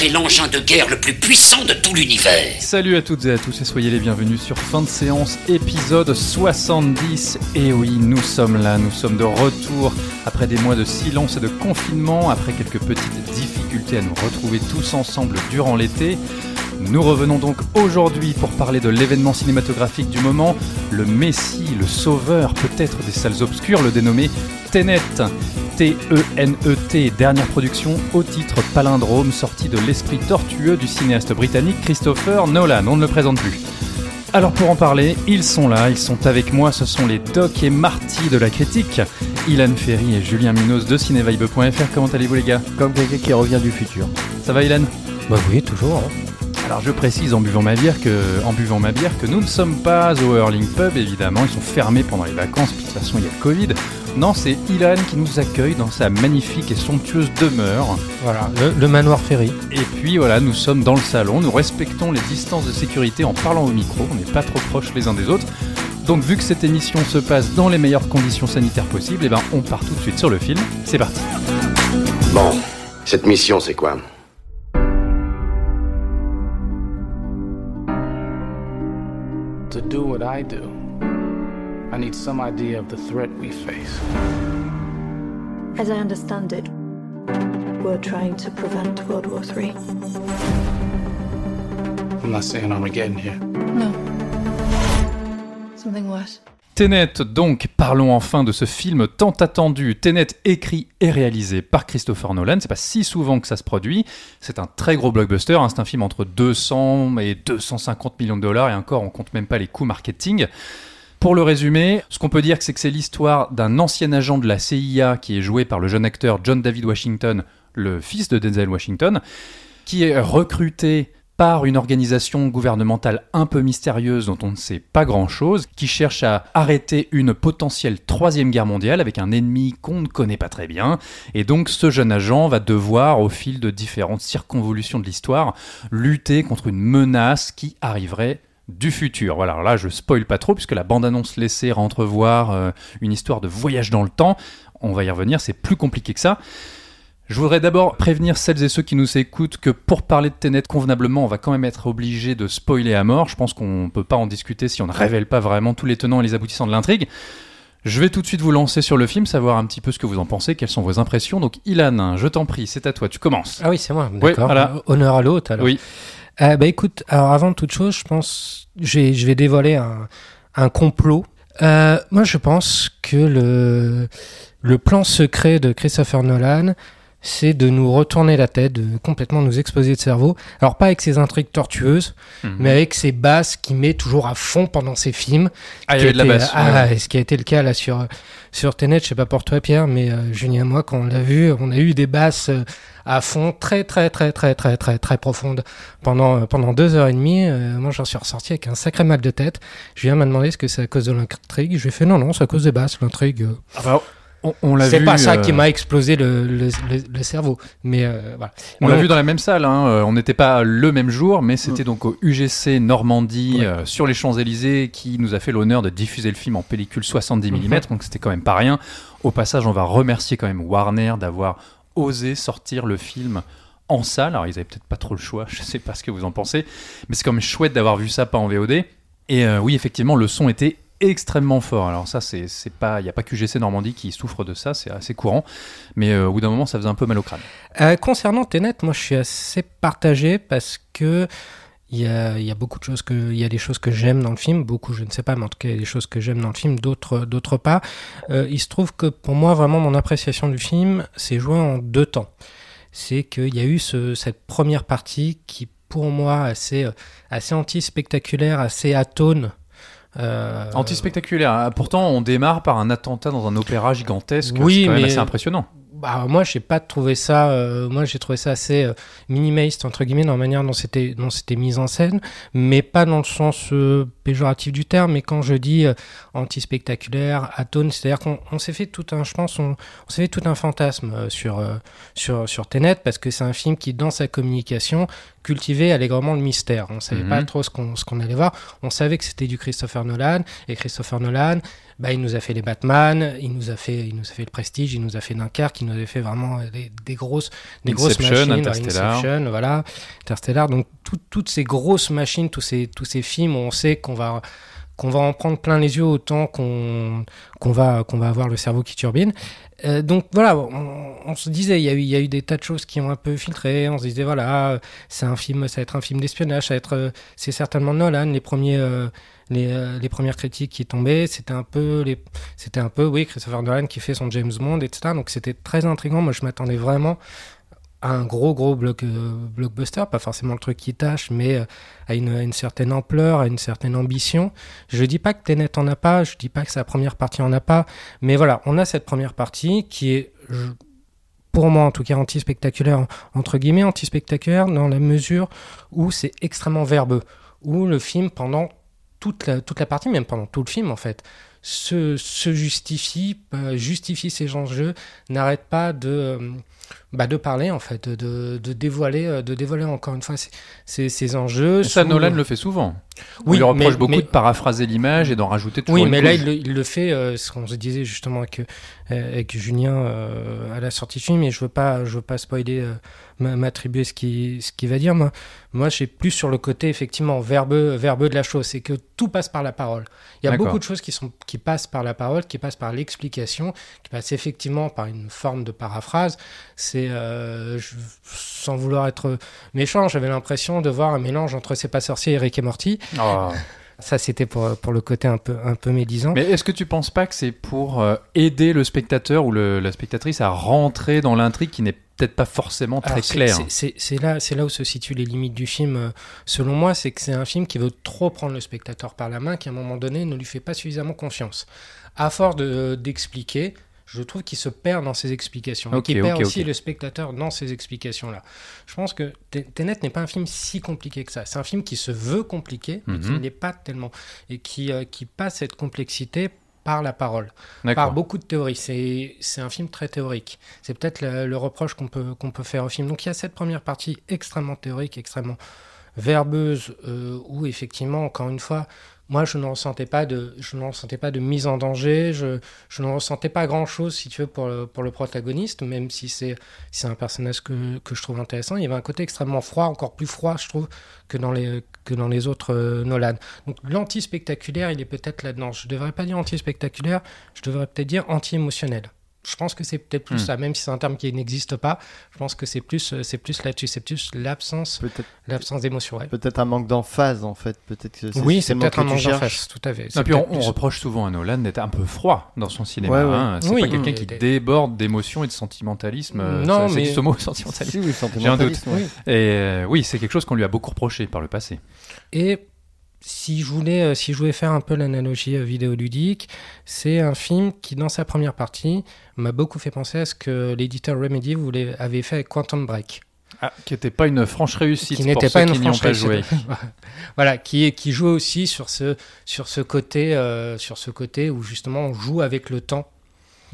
C'est l'engin de guerre le plus puissant de tout l'univers. Salut à toutes et à tous et soyez les bienvenus sur Fin de séance épisode 70. Et oui, nous sommes là, nous sommes de retour après des mois de silence et de confinement, après quelques petites difficultés à nous retrouver tous ensemble durant l'été. Nous revenons donc aujourd'hui pour parler de l'événement cinématographique du moment, le Messie, le sauveur peut-être des salles obscures, le dénommé Tenet. T-E-N-E-T, dernière production au titre palindrome sorti de l'esprit tortueux du cinéaste britannique Christopher Nolan. On ne le présente plus. Alors pour en parler, ils sont là, ils sont avec moi, ce sont les Doc et Marty de la critique, Ilan Ferry et Julien Minos de cinévibe.fr. Comment allez-vous les gars? Comme quelqu'un qui revient du futur. Ça va Ilan? Bah oui, toujours. hein. Alors je précise en buvant ma bière que, en buvant ma bière que nous ne sommes pas au Hurling Pub évidemment, ils sont fermés pendant les vacances, puis de toute façon il y a le Covid. Non, c'est Ilan qui nous accueille dans sa magnifique et somptueuse demeure. Voilà, le, le manoir Ferry. Et puis voilà, nous sommes dans le salon, nous respectons les distances de sécurité en parlant au micro, on n'est pas trop proches les uns des autres. Donc vu que cette émission se passe dans les meilleures conditions sanitaires possibles, et ben on part tout de suite sur le film. C'est parti. Bon, cette mission, c'est quoi? Do what I do, I need some idea of the threat we face. As I understand it, we're trying to prevent World War III. I'm not saying Armageddon here. No. Something worse. Tenet, donc, parlons enfin de ce film tant attendu. Tenet, écrit et réalisé par Christopher Nolan. C'est pas si souvent que ça se produit. C'est un très gros blockbuster. hein. C'est un film entre 200 et 250 millions de dollars. Et encore, on compte même pas les coûts marketing. Pour le résumer, ce qu'on peut dire, c'est que c'est l'histoire d'un ancien agent de la CIA qui est joué par le jeune acteur John David Washington, le fils de Denzel Washington, qui est recruté par une organisation gouvernementale un peu mystérieuse dont on ne sait pas grand-chose, qui cherche à arrêter une potentielle troisième guerre mondiale avec un ennemi qu'on ne connaît pas très bien. Et donc ce jeune agent va devoir, au fil de différentes circonvolutions de l'histoire, lutter contre une menace qui arriverait du futur. Voilà, alors là je spoil pas trop puisque la bande-annonce laissait entrevoir euh, une histoire de voyage dans le temps. On va y revenir, c'est plus compliqué que ça. Je voudrais d'abord prévenir celles et ceux qui nous écoutent que pour parler de Tenet convenablement, on va quand même être obligé de spoiler à mort. Je pense qu'on ne peut pas en discuter si on ne révèle pas vraiment tous les tenants et les aboutissants de l'intrigue. Je vais tout de suite vous lancer sur le film, savoir un petit peu ce que vous en pensez, quelles sont vos impressions. Donc Ilan, je t'en prie, c'est à toi, tu commences. Ah oui, c'est moi, d'accord. voilà. Honneur à l'autre, alors. Oui. Euh, bah écoute, alors avant toute chose, je pense, je vais, je vais dévoiler un, un complot. Euh, moi, je pense que le, le plan secret de Christopher Nolan, c'est de nous retourner la tête, de complètement nous exploser le cerveau. Alors pas avec ses intrigues tortueuses, Mhm. mais avec ses basses qu'il met toujours à fond pendant ses films. Ah, il y avait de la basse. ah, ouais. et ce qui a été le cas là sur sur Tenet, je sais pas pour toi Pierre, mais euh, Julien et moi quand on l'a vu, on a eu des basses euh, à fond très très très très très très très profondes pendant euh, pendant deux heures et demie. Euh, moi j'en suis ressorti avec un sacré mal de tête. Julien m'a demandé est-ce que c'est à cause de l'intrigue. Je lui ai fait non non c'est à cause des basses l'intrigue. euh, Enfin, on, on l'a C'est vu. pas ça qui euh, m'a explosé le, le, le- le cerveau, mais euh, voilà. On l'a vu dans la même salle, hein. euh, on n'était pas le même jour, mais c'était donc au UGC Normandie, Ouais. euh, sur les Champs-Élysées, qui nous a fait l'honneur de diffuser le film en pellicule 70 mm, donc c'était quand même pas rien. Au passage, on va remercier quand même Warner d'avoir osé sortir le film en salle. Alors, ils avaient peut-être pas trop le choix, je sais pas ce que vous en pensez, mais c'est quand même chouette d'avoir vu ça pas en VOD. Et euh, oui, effectivement, le son était extrêmement fort. Alors ça, c'est pas, il y a pas que UGC Normandie qui souffre de ça, c'est assez courant. Mais euh, au bout d'un moment, ça faisait un peu mal au crâne. Euh, concernant Tenet, moi je suis assez partagé parce que il y a, y a beaucoup de choses que, il y a des choses que j'aime dans le film, beaucoup je ne sais pas, mais en tout cas il y a des choses que j'aime dans le film, d'autres, d'autres pas. Euh, il se trouve que pour moi vraiment mon appréciation du film s'est jouée en deux temps. C'est qu'il y a eu ce, cette première partie qui pour moi assez, assez anti-spectaculaire, assez atone. Euh, Anti-spectaculaire. hein. Pourtant, on démarre par un attentat dans un opéra gigantesque. Oui, c'est quand même mais- assez impressionnant. Bah, moi, j'ai pas trouvé ça. euh, moi, j'ai trouvé ça assez euh, minimaliste entre guillemets dans la manière dont c'était dont c'était mis en scène, mais pas dans le sens euh, péjoratif du terme. Mais quand je dis anti-spectaculaire, atone, c'est-à-dire qu'on on s'est fait tout un, je pense, on, on s'est fait tout un fantasme sur sur sur Tenet parce que c'est un film qui, dans sa communication, cultivait allègrement le mystère. On savait Mhm. pas trop ce qu'on ce qu'on allait voir. On savait que c'était du Christopher Nolan et Christopher Nolan. Bah, il nous a fait les Batman, il nous a fait, il nous a fait le Prestige, il nous a fait Dunkerque, il nous a fait vraiment euh, des, des grosses, des grosses machines, Interstellar. Inception, voilà, Interstellar. Donc tout- toutes ces grosses machines, tous ces, tous ces films où on sait qu'on va, qu'on va en prendre plein les yeux autant qu'on, qu'on va, qu'on va avoir le cerveau qui turbine. Euh, donc voilà, on, on se disait, il y, a eu, il y a eu des tas de choses qui ont un peu filtré. On se disait voilà, euh, c'est un film, ça va être un film d'espionnage, ça va être, euh, c'est certainement Nolan. Les premiers, euh, les, euh, les premières critiques qui tombaient, c'était un peu, les, c'était un peu, oui, Christopher Nolan qui fait son James Bond, etc. Donc c'était très intriguant. Moi, je m'attendais vraiment à un gros, gros bloc, euh, blockbuster, pas forcément le truc qui tâche, mais euh, à une, certaine ampleur, à une certaine ambition. Je dis pas que Tenet en a pas, je dis pas que sa première partie en a pas, mais voilà, on a cette première partie qui est, pour moi en tout cas, anti-spectaculaire, entre guillemets, anti-spectaculaire dans la mesure où c'est extrêmement verbeux, où le film, pendant toute la, toute la partie, même pendant tout le film en fait, se, se justifie, euh, justifie ses enjeux, n'arrête pas de, euh, bah, de parler en fait, de, de dévoiler, euh, de dévoiler encore une fois ses enjeux. Ça, sous- Nolan le fait souvent. On Oui, lui reproche mais- beaucoup mais- de paraphraser l'image et d'en rajouter toujours Oui, une mais là, il le, il le fait, euh, ce qu'on se disait justement avec, euh, avec Julien euh, à la sortie du film, et je veux pas, je veux pas spoiler, euh, m'a- m'attribuer ce qu'il ce qu'il va dire. Moi, moi j'ai plus sur le côté effectivement verbeux, verbeux de la chose, c'est que tout passe par la parole. Il y a beaucoup de choses qui, sont, qui passent par la parole, qui passent par l'explication, qui passent effectivement par une forme de paraphrase. C'est, euh, je- sans vouloir être méchant, j'avais l'impression de voir un mélange entre C'est pas sorcier et Rick et Morty. Oh. Ça, c'était pour, pour le côté un peu, un peu médisant. Mais est-ce que tu penses pas que c'est pour euh, aider le spectateur ou le- la spectatrice à rentrer dans l'intrigue qui n'est peut-être pas forcément très claire? c'est- là, où se situent les limites du film. euh, Selon moi, c'est que c'est un film qui veut trop prendre le spectateur par la main, qui à un moment donné ne lui fait pas suffisamment confiance. À force de- d'expliquer, je trouve qu'il se perd dans ses explications, Ok, et qu'il perd aussi le spectateur dans ses explications-là. Je pense que Tenet n'est pas un film si compliqué que ça. C'est un film qui se veut compliqué, mais qui Mhm. ne l'est pas tellement, et qui, euh, qui passe cette complexité par la parole par beaucoup de théories. C'est c'est un film très théorique. C'est peut-être le, le reproche qu'on peut, qu'on peut faire au film. Donc il y a cette première partie extrêmement théorique, extrêmement verbeuse, euh, où effectivement, encore une fois, moi je ne ressentais pas de, je ne ressentais pas de mise en danger, je, je ne ressentais pas grand-chose, si tu veux, pour le, pour le protagoniste, même si c'est un personnage que, que je trouve intéressant. Il y avait un côté extrêmement froid, encore plus froid, je trouve, que dans les, que dans les autres euh, Nolan. Donc l'anti-spectaculaire, il est peut-être là-dedans. Je ne devrais pas dire anti-spectaculaire, je devrais peut-être dire anti-émotionnel. Je pense que c'est peut-être plus Hmm. ça, même si c'est un terme qui n'existe pas. Je pense que c'est plus, euh, c'est plus là-dessus, c'est plus l'absence, l'absence d'émotion. ouais. peut-être un manque d'emphase en fait. Peut-être que Oui, c'est peut-être un manque d'emphase, tout à fait. C'est puis on, reproche souvent à Nolan d'être un peu froid dans son cinéma. Ouais, ouais. hein. C'est Oui, pas quelqu'un qui déborde d'émotions et de sentimentalisme. euh, Non, ça- mais- C'est ce mot, sentimentalisme. Si, oui, J'ai un doute. Oui. Et euh, oui, c'est quelque chose qu'on lui a beaucoup reproché par le passé. Et si je voulais, euh, si je voulais faire un peu l'analogie euh, vidéoludique, c'est un film qui, dans sa première partie, m'a beaucoup fait penser à ce que l'éditeur Remedy voulait, avait fait avec Quantum Break. Ah, qui n'était pas une franche réussite qui n'était ceux pas une qui franche réussite. joué. voilà, qui, qui joue aussi sur ce, sur ce côté, euh, sur ce côté où justement on joue avec le temps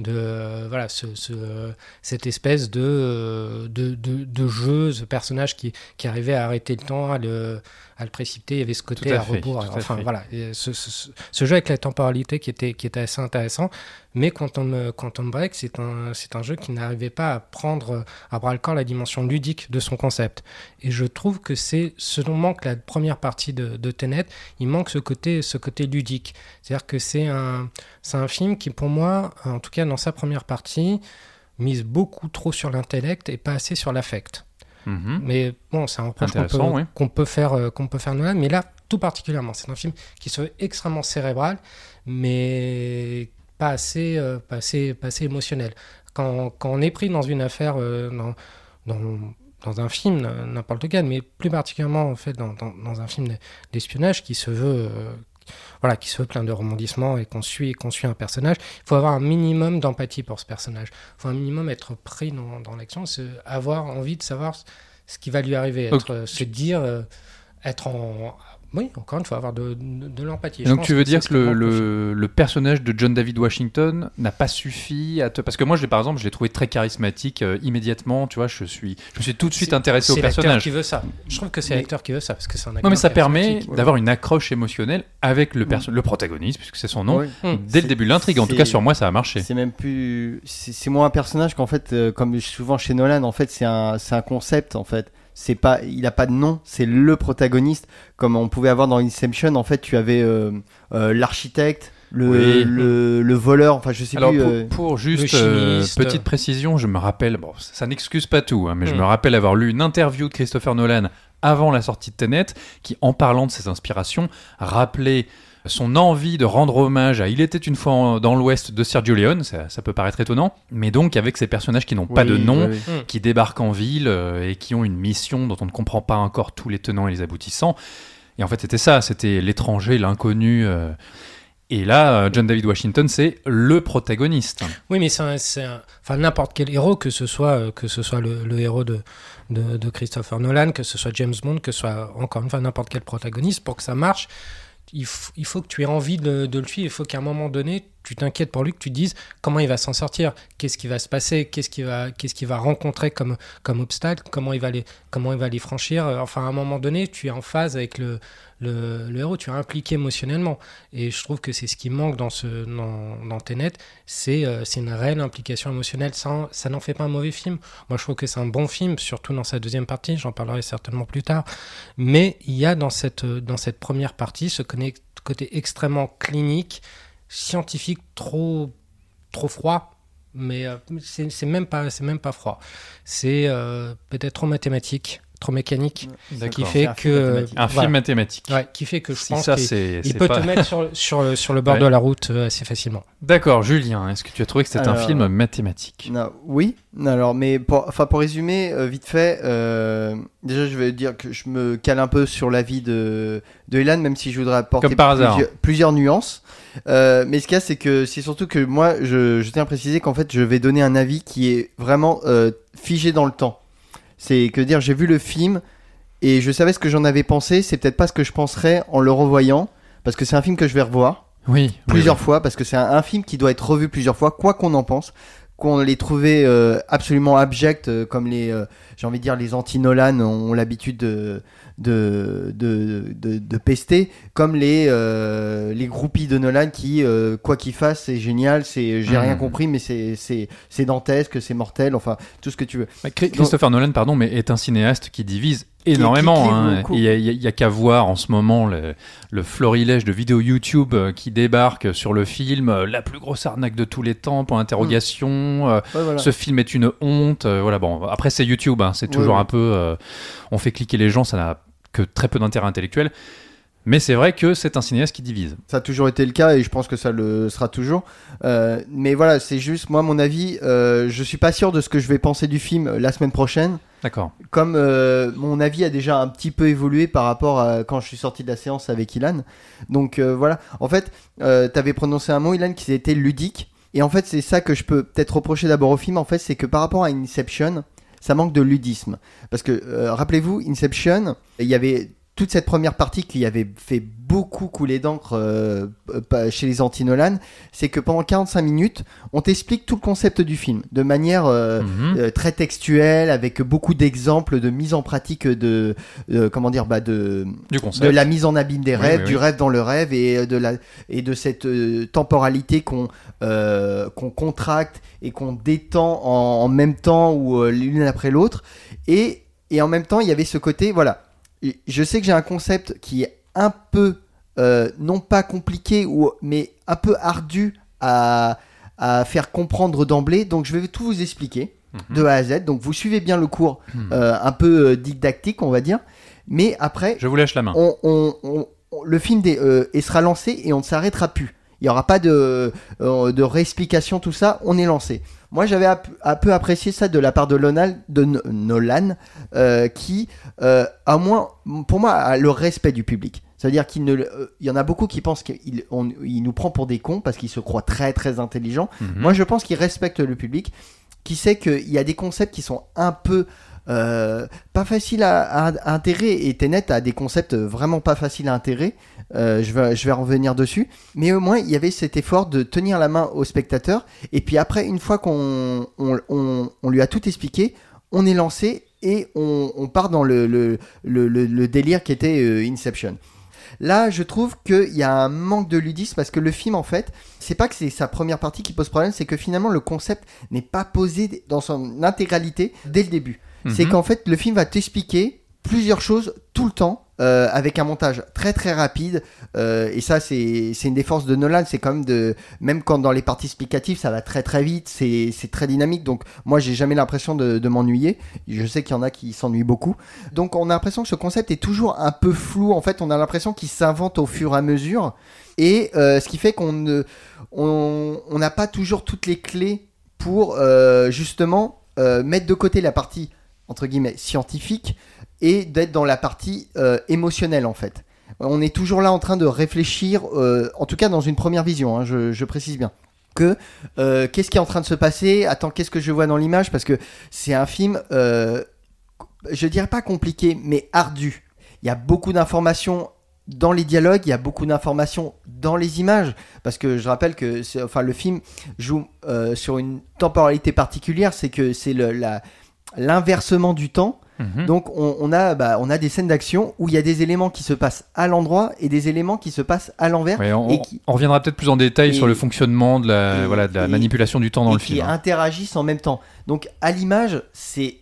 de euh, voilà ce, ce- cette espèce de, de, de, de jeu, ce personnage qui, qui arrivait à arrêter le temps, à le, à le précipiter. Il y avait ce côté à à, rebours. Enfin voilà, Et ce, ce- ce jeu avec la temporalité qui était, qui était assez intéressant. Mais Quantum, Quantum Break, c'est un, c'est un jeu qui n'arrivait pas à prendre à bras le corps la dimension ludique de son concept. Et je trouve que c'est ce dont manque la première partie de, de Tenet. Il manque ce côté, ce côté ludique. C'est-à-dire que c'est un, c'est un film qui, pour moi, en tout cas dans sa première partie, mise beaucoup trop sur l'intellect et pas assez sur l'affect. Mhm. Mais bon, c'est un reproche qu'on peut, oui. qu'on peut faire, euh, qu'on peut faire Nolan. Mais là, tout particulièrement, c'est un film qui se veut extrêmement cérébral, mais pas assez, euh, pas assez, pas assez émotionnel. Quand, quand on est pris dans une affaire, euh, dans, dans, dans un film, n'importe lequel, mais plus particulièrement en fait dans, dans, dans un film d'espionnage qui se veut, voilà, qui se veut plein de rebondissements et qu'on suit, qu'on suit un personnage. Il faut avoir un minimum d'empathie pour ce personnage. Il faut un minimum être pris dans, dans l'action, avoir envie de savoir ce qui va lui arriver, être, euh, se dire, euh, être en. Oui, encore une fois, avoir de, de, de l'empathie. Donc tu veux dire que le, le, le personnage de John David Washington n'a pas suffi à te... Parce que moi, je par exemple, je l'ai trouvé très charismatique euh, immédiatement, tu vois, je, suis, je me suis tout de suite intéressé au C'est l'acteur personnage. qui veut ça. Je trouve que c'est Mais- l'acteur qui veut ça, parce que c'est un acteur. Non mais ça permet d'avoir une accroche émotionnelle avec le, perso- le protagoniste, puisque c'est son nom, dès le C'est- début de l'intrigue. En tout cas, sur moi, ça a marché. C'est même plus. C'est moins un personnage qu'en fait, euh, comme souvent chez Nolan, en fait, c'est un, c'est un concept en fait. C'est pas, il a pas de nom, c'est le protagoniste. Comme on pouvait avoir dans Inception, en fait, tu avais euh, euh, l'architecte, le, Oui. le, le voleur, enfin, je sais Alors plus. pour, euh, pour juste euh, petite précision, je me rappelle, bon, ça, ça n'excuse pas tout, hein, mais je Hmm. me rappelle avoir lu une interview de Christopher Nolan avant la sortie de Tenet, qui, en parlant de ses inspirations, rappelait son envie de rendre hommage à Il était une fois en- dans l'Ouest de Sergio Leone, ça, ça peut paraître étonnant, mais donc avec ces personnages qui n'ont pas oui, de nom, oui, oui. qui débarquent en ville euh, et qui ont une mission dont on ne comprend pas encore tous les tenants et les aboutissants. Et en fait, c'était ça, c'était l'étranger, l'inconnu. euh. Et là, euh, John David Washington, c'est le protagoniste. Oui, mais c'est un- c'est un- enfin n'importe quel héros, que ce soit que ce soit le, le héros de, de de Christopher Nolan, que ce soit James Bond, que ce soit encore une fois n'importe quel protagoniste, pour que ça marche, il, il faut que tu aies envie de, de le suivre. Il faut qu'à un moment donné, tu t'inquiètes pour lui, que tu dises comment il va s'en sortir, qu'est-ce qui va se passer, qu'est-ce qu'il va qu'est-ce qu'il va rencontrer comme comme obstacle, comment il va les comment il va les franchir. Enfin, à un moment donné, tu es en phase avec le le, le héros, tu es impliqué émotionnellement. Et je trouve que c'est ce qui manque dans, ce, dans, dans Tenet, c'est euh, c'est une réelle implication émotionnelle. Ça, ça n'en fait pas un mauvais film. Moi, je trouve que c'est un bon film, surtout dans sa deuxième partie, j'en parlerai certainement plus tard. Mais il y a dans cette, dans cette première partie ce côté extrêmement clinique, scientifique, trop, trop froid. Mais euh, c'est même, pas- c'est même pas froid. C'est euh, peut-être trop mathématique, trop mécanique, qui D'accord. fait un film que... mathématique. Un voilà. film mathématique. Ouais, qui fait que je Si pense ça, qu'il peut pas... te mettre sur, sur, le, sur le bord Ouais. de la route euh, assez facilement. D'accord, Julien, est-ce que tu as trouvé que c'était un film mathématique? Non, oui, alors, mais pour, enfin, pour résumer, vite fait, euh, déjà je vais dire que je me cale un peu sur l'avis de, de Elan, même si je voudrais apporter plusieurs nuances. Euh, mais ce qu'il y a, c'est que c'est surtout que moi, je, je tiens à préciser qu'en fait, je vais donner un avis qui est vraiment euh, figé dans le temps. C'est que dire, j'ai vu le film et je savais ce que j'en avais pensé, c'est peut-être pas ce que je penserais en le revoyant, parce que c'est un film que je vais revoir Oui, plusieurs fois parce que c'est un, un film qui doit être revu plusieurs fois, quoi qu'on en pense. Qu'on les trouvait euh, absolument abjects, euh, comme les, euh, j'ai envie de dire, les anti-Nolan ont l'habitude de, de, de, de, de pester, comme les, euh, les groupies de Nolan qui, euh, quoi qu'ils fassent, c'est génial, c'est, j'ai rien compris, mais c'est, c'est, c'est dantesque, c'est mortel, enfin, tout ce que tu veux. Bah, Chri- Christopher Nolan, pardon, mais est un cinéaste qui divise énormément. hein. Il y a, qu'à voir en ce moment le, le florilège de vidéos YouTube euh, qui débarquent sur le film, euh, la plus grosse arnaque de tous les temps, pour interrogation. euh, Ouais, voilà. Ce film est une honte. voilà, bon, après c'est YouTube, hein, c'est Ouais, toujours ouais. un peu. euh, on fait cliquer les gens, ça n'a que très peu d'intérêt intellectuel. Mais c'est vrai que c'est un cinéaste qui divise. Ça a toujours été le cas et je pense que ça le sera toujours. Euh, mais voilà, c'est juste moi mon avis. Euh, je suis pas sûr de ce que je vais penser du film euh, la semaine prochaine. D'accord. Comme euh, mon avis a déjà un petit peu évolué par rapport à quand je suis sorti de la séance avec Ilan. Donc voilà. En fait, t'avais prononcé un mot Ilan qui était ludique. Et en fait, c'est ça que je peux peut-être reprocher d'abord au film. En fait, c'est que par rapport à Inception, ça manque de ludisme. Parce que euh, rappelez-vous, Inception, il y avait toute cette première partie qui avait fait beaucoup couler d'encre euh, chez les anti-Nolan, c'est que pendant 45 minutes, on t'explique tout le concept du film de manière euh, Mhm. euh, très textuelle, avec beaucoup d'exemples de mise en pratique de, comment dire, bah de, Du de la mise en abîme des Oui, rêves, oui, du rêve dans le rêve et euh, de la et de cette euh, temporalité qu'on euh, qu'on contracte et qu'on détend en, en même temps ou l'une après l'autre. Et et en même temps il y avait ce côté voilà je sais que j'ai un concept qui est un peu euh, non pas compliqué ou mais un peu ardu à à faire comprendre d'emblée donc je vais tout vous expliquer Mhm. de A à Z donc vous suivez bien le cours Mhm. euh, un peu euh, didactique on va dire mais après Je vous lâche la main. on, on- on- on- le film des, euh, il sera lancé et on ne s'arrêtera plus. Il n'y aura pas de, euh, de réexplication, tout ça, on est lancé. Moi, j'avais un peu apprécié ça de la part de, Lonal, de No- Nolan, euh, qui, euh, à moins, pour moi, a le respect du public. Ça veut dire qu'il ne, euh, il y en a beaucoup qui pensent qu'il on- il nous prend pour des cons parce qu'il se croit très très intelligent. Mhm. Moi, je pense qu'il respecte le public, qui sait qu'il y a des concepts qui sont un peu euh, pas faciles à, à- intégrer. Et Tenet a des concepts vraiment pas faciles à intégrer. Euh, je, vais, je vais revenir dessus. Mais au moins, il y avait cet effort de tenir la main au spectateur. Et puis après, une fois qu'on on, on- lui a tout expliqué, on est lancé et on, part dans le- le- le délire qui était euh, Inception. Là, je trouve qu'il y a un manque de ludisme parce que le film, en fait, c'est pas que c'est sa première partie qui pose problème, c'est que finalement le concept n'est pas posé dans son intégralité dès le début. C'est Mhm. qu'en fait, le film va t'expliquer plusieurs choses tout le temps. euh, avec un montage très très rapide euh, et ça c'est c'est une des forces de Nolan c'est quand même de même quand dans les parties explicatives ça va très très vite c'est c'est très dynamique donc moi j'ai jamais l'impression de, de m'ennuyer je sais qu'il y en a qui s'ennuient beaucoup donc on a l'impression que ce concept est toujours un peu flou. En fait, on a l'impression qu'il s'invente au fur et à mesure. Et euh, ce qui fait qu'on ne, on on n'a pas toujours toutes les clés pour euh, justement euh, mettre de côté la partie entre guillemets scientifique et d'être dans la partie euh, émotionnelle en fait. On est toujours là en train de réfléchir, euh, en tout cas dans une première vision, hein, je, précise bien que euh, qu'est-ce qui est en train de se passer Attends, qu'est-ce que je vois dans l'image Parce que c'est un film, je dirais pas compliqué, mais ardu. Il y a beaucoup d'informations dans les dialogues, il y a beaucoup d'informations dans les images, parce que je rappelle que enfin, le film joue sur une temporalité particulière, c'est que c'est la- l'inversement du temps. Mhm. Donc on, on a, bah, on a des scènes d'action où il y a des éléments qui se passent à l'endroit et des éléments qui se passent à l'envers. Ouais, on, et qui- on reviendra peut-être plus en détail et- sur le fonctionnement de la, et- voilà, de la et- manipulation du temps dans le qui film. hein. interagissent en même temps. Donc à l'image, c'est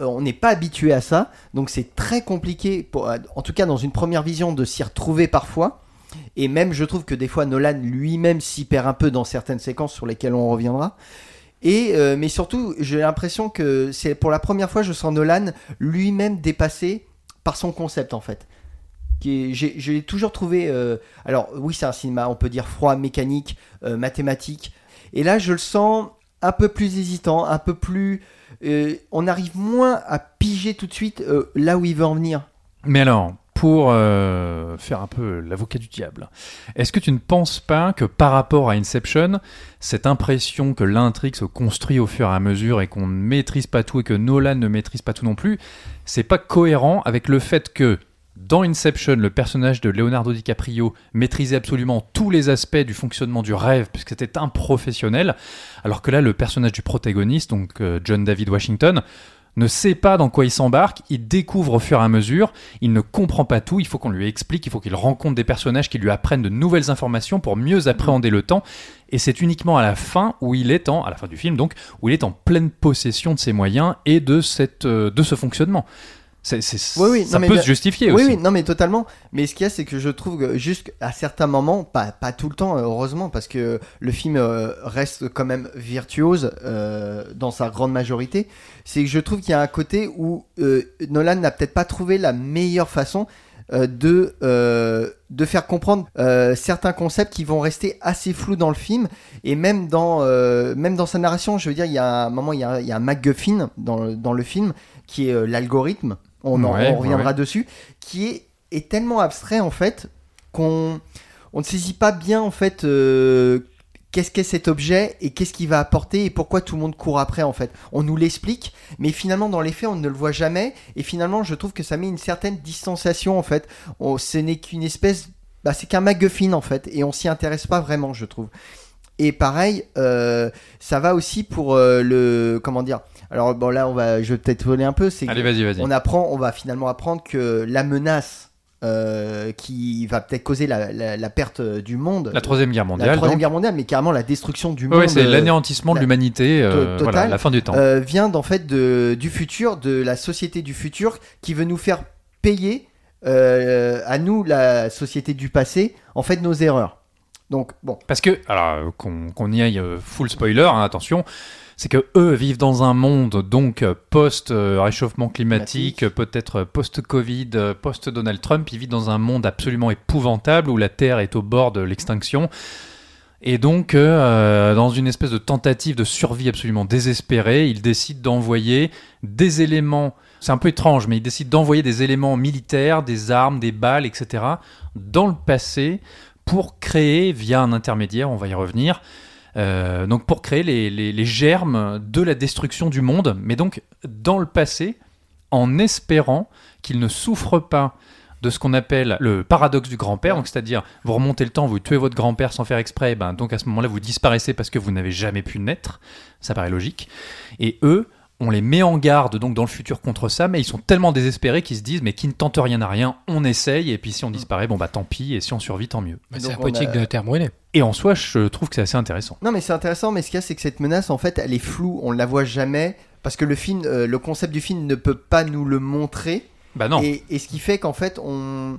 euh, on n'est pas habitué à ça, donc c'est très compliqué, pour, en tout cas dans une première vision, de s'y retrouver parfois. Et même, je trouve que des fois, Nolan lui-même s'y perd un peu dans certaines séquences sur lesquelles on reviendra. Euh, mais surtout, j'ai l'impression que c'est pour la première fois, je sens Nolan lui-même dépassé par son concept en fait. J'ai toujours trouvé. euh, alors oui, c'est un cinéma, on peut dire froid, mécanique, euh, mathématique. Et là, je le sens un peu plus hésitant, un peu plus. on arrive moins à piger tout de suite là où il veut en venir. Mais alors, pour euh, faire un peu l'avocat du diable, est-ce que tu ne penses pas que par rapport à Inception, cette impression que l'intrigue se construit au fur et à mesure et qu'on ne maîtrise pas tout et que Nolan ne maîtrise pas tout non plus, c'est pas cohérent avec le fait que dans Inception, le personnage de Leonardo DiCaprio maîtrisait absolument tous les aspects du fonctionnement du rêve, puisque c'était un professionnel, alors que là, le personnage du protagoniste, donc euh, John David Washington, ne sait pas dans quoi il s'embarque, il découvre au fur et à mesure, il ne comprend pas tout, il faut qu'on lui explique, il faut qu'il rencontre des personnages qui lui apprennent de nouvelles informations pour mieux appréhender le temps, et c'est uniquement à la fin où il est en, à la fin du film donc, où il est en pleine possession de ses moyens et de, euh, de ce fonctionnement. Oui, oui, ça non, peut se justifier Oui, aussi. oui, non, mais totalement. Mais ce qu'il y a, c'est que je trouve que juste à certains moments, pas, pas tout le temps, heureusement, parce que le film euh, reste quand même virtuose euh, dans sa grande majorité, c'est que je trouve qu'il y a un côté où euh, Nolan n'a peut-être pas trouvé la meilleure façon euh, de, euh, de faire comprendre euh, certains concepts qui vont rester assez flous dans le film et même dans, même dans sa narration, je veux dire, il y a un moment, il y a, il y a un MacGuffin dans, le- dans le film qui est l'algorithme, on, en- Ouais, on reviendra ouais. dessus, qui est, est tellement abstrait en fait qu'on on ne saisit pas bien en fait euh, qu'est-ce qu'est cet objet et qu'est-ce qu'il va apporter et pourquoi tout le monde court après en fait. On nous l'explique, mais finalement dans les faits on ne le voit jamais et finalement je trouve que ça met une certaine distanciation en fait. On- ce n'est qu'une espèce, bah, c'est qu'un MacGuffin en fait et on s'y intéresse pas vraiment je trouve. Et pareil, euh, ça va aussi pour euh, le comment dire. Alors bon là on va, je vais peut-être voler un peu. C'est Allez, vas-y, vas-y. on apprend, on va finalement apprendre que la menace euh, qui va peut-être causer la, la- la perte du monde, La Troisième Guerre la mondiale. Troisième donc. Guerre mondiale, mais carrément la destruction du monde, c'est euh, l'anéantissement de la- l'humanité, euh, voilà, la fin du temps. euh, vient d'en fait de, du futur, de la société du futur, qui veut nous faire payer à nous, la société du passé, en fait nos erreurs. Donc bon, Parce que, alors, qu'on y aille full spoiler, hein, attention, c'est que eux vivent dans un monde donc euh, post-réchauffement climatique, Climatique. euh, peut-être euh, post-Covid, euh, post-Donald Trump. Ils vivent dans un monde absolument épouvantable où la Terre est au bord de l'extinction. Et donc, euh, dans une espèce de tentative de survie absolument désespérée, ils décident d'envoyer des éléments c'est un peu étrange, mais il décide d'envoyer des éléments militaires, des armes, des balles, etc., dans le passé pour créer, via un intermédiaire, on va y revenir, euh, donc pour créer les, germes de la destruction du monde, mais donc dans le passé, en espérant qu'il ne souffre pas de ce qu'on appelle le paradoxe du grand-père, donc c'est-à-dire vous remontez le temps, vous tuez votre grand-père sans faire exprès, ben, donc à ce moment-là vous disparaissez parce que vous n'avez jamais pu naître, ça paraît logique, et eux, on les met en garde donc dans le futur contre ça, mais ils sont tellement désespérés qu'ils se disent mais qui ne tente rien à rien, on essaye, et puis si on disparaît, bon bah tant pis, et si on survit, tant mieux. Bah, c'est la politique a- de terre brûlée. Et en soi, je trouve que c'est assez intéressant. Non, mais c'est intéressant, mais ce qu'il y a, c'est que cette menace, en fait, elle est floue, on ne la voit jamais, parce que le film, euh, le concept du film ne peut pas nous le montrer, Bah non. et, et ce qui fait qu'en fait, on...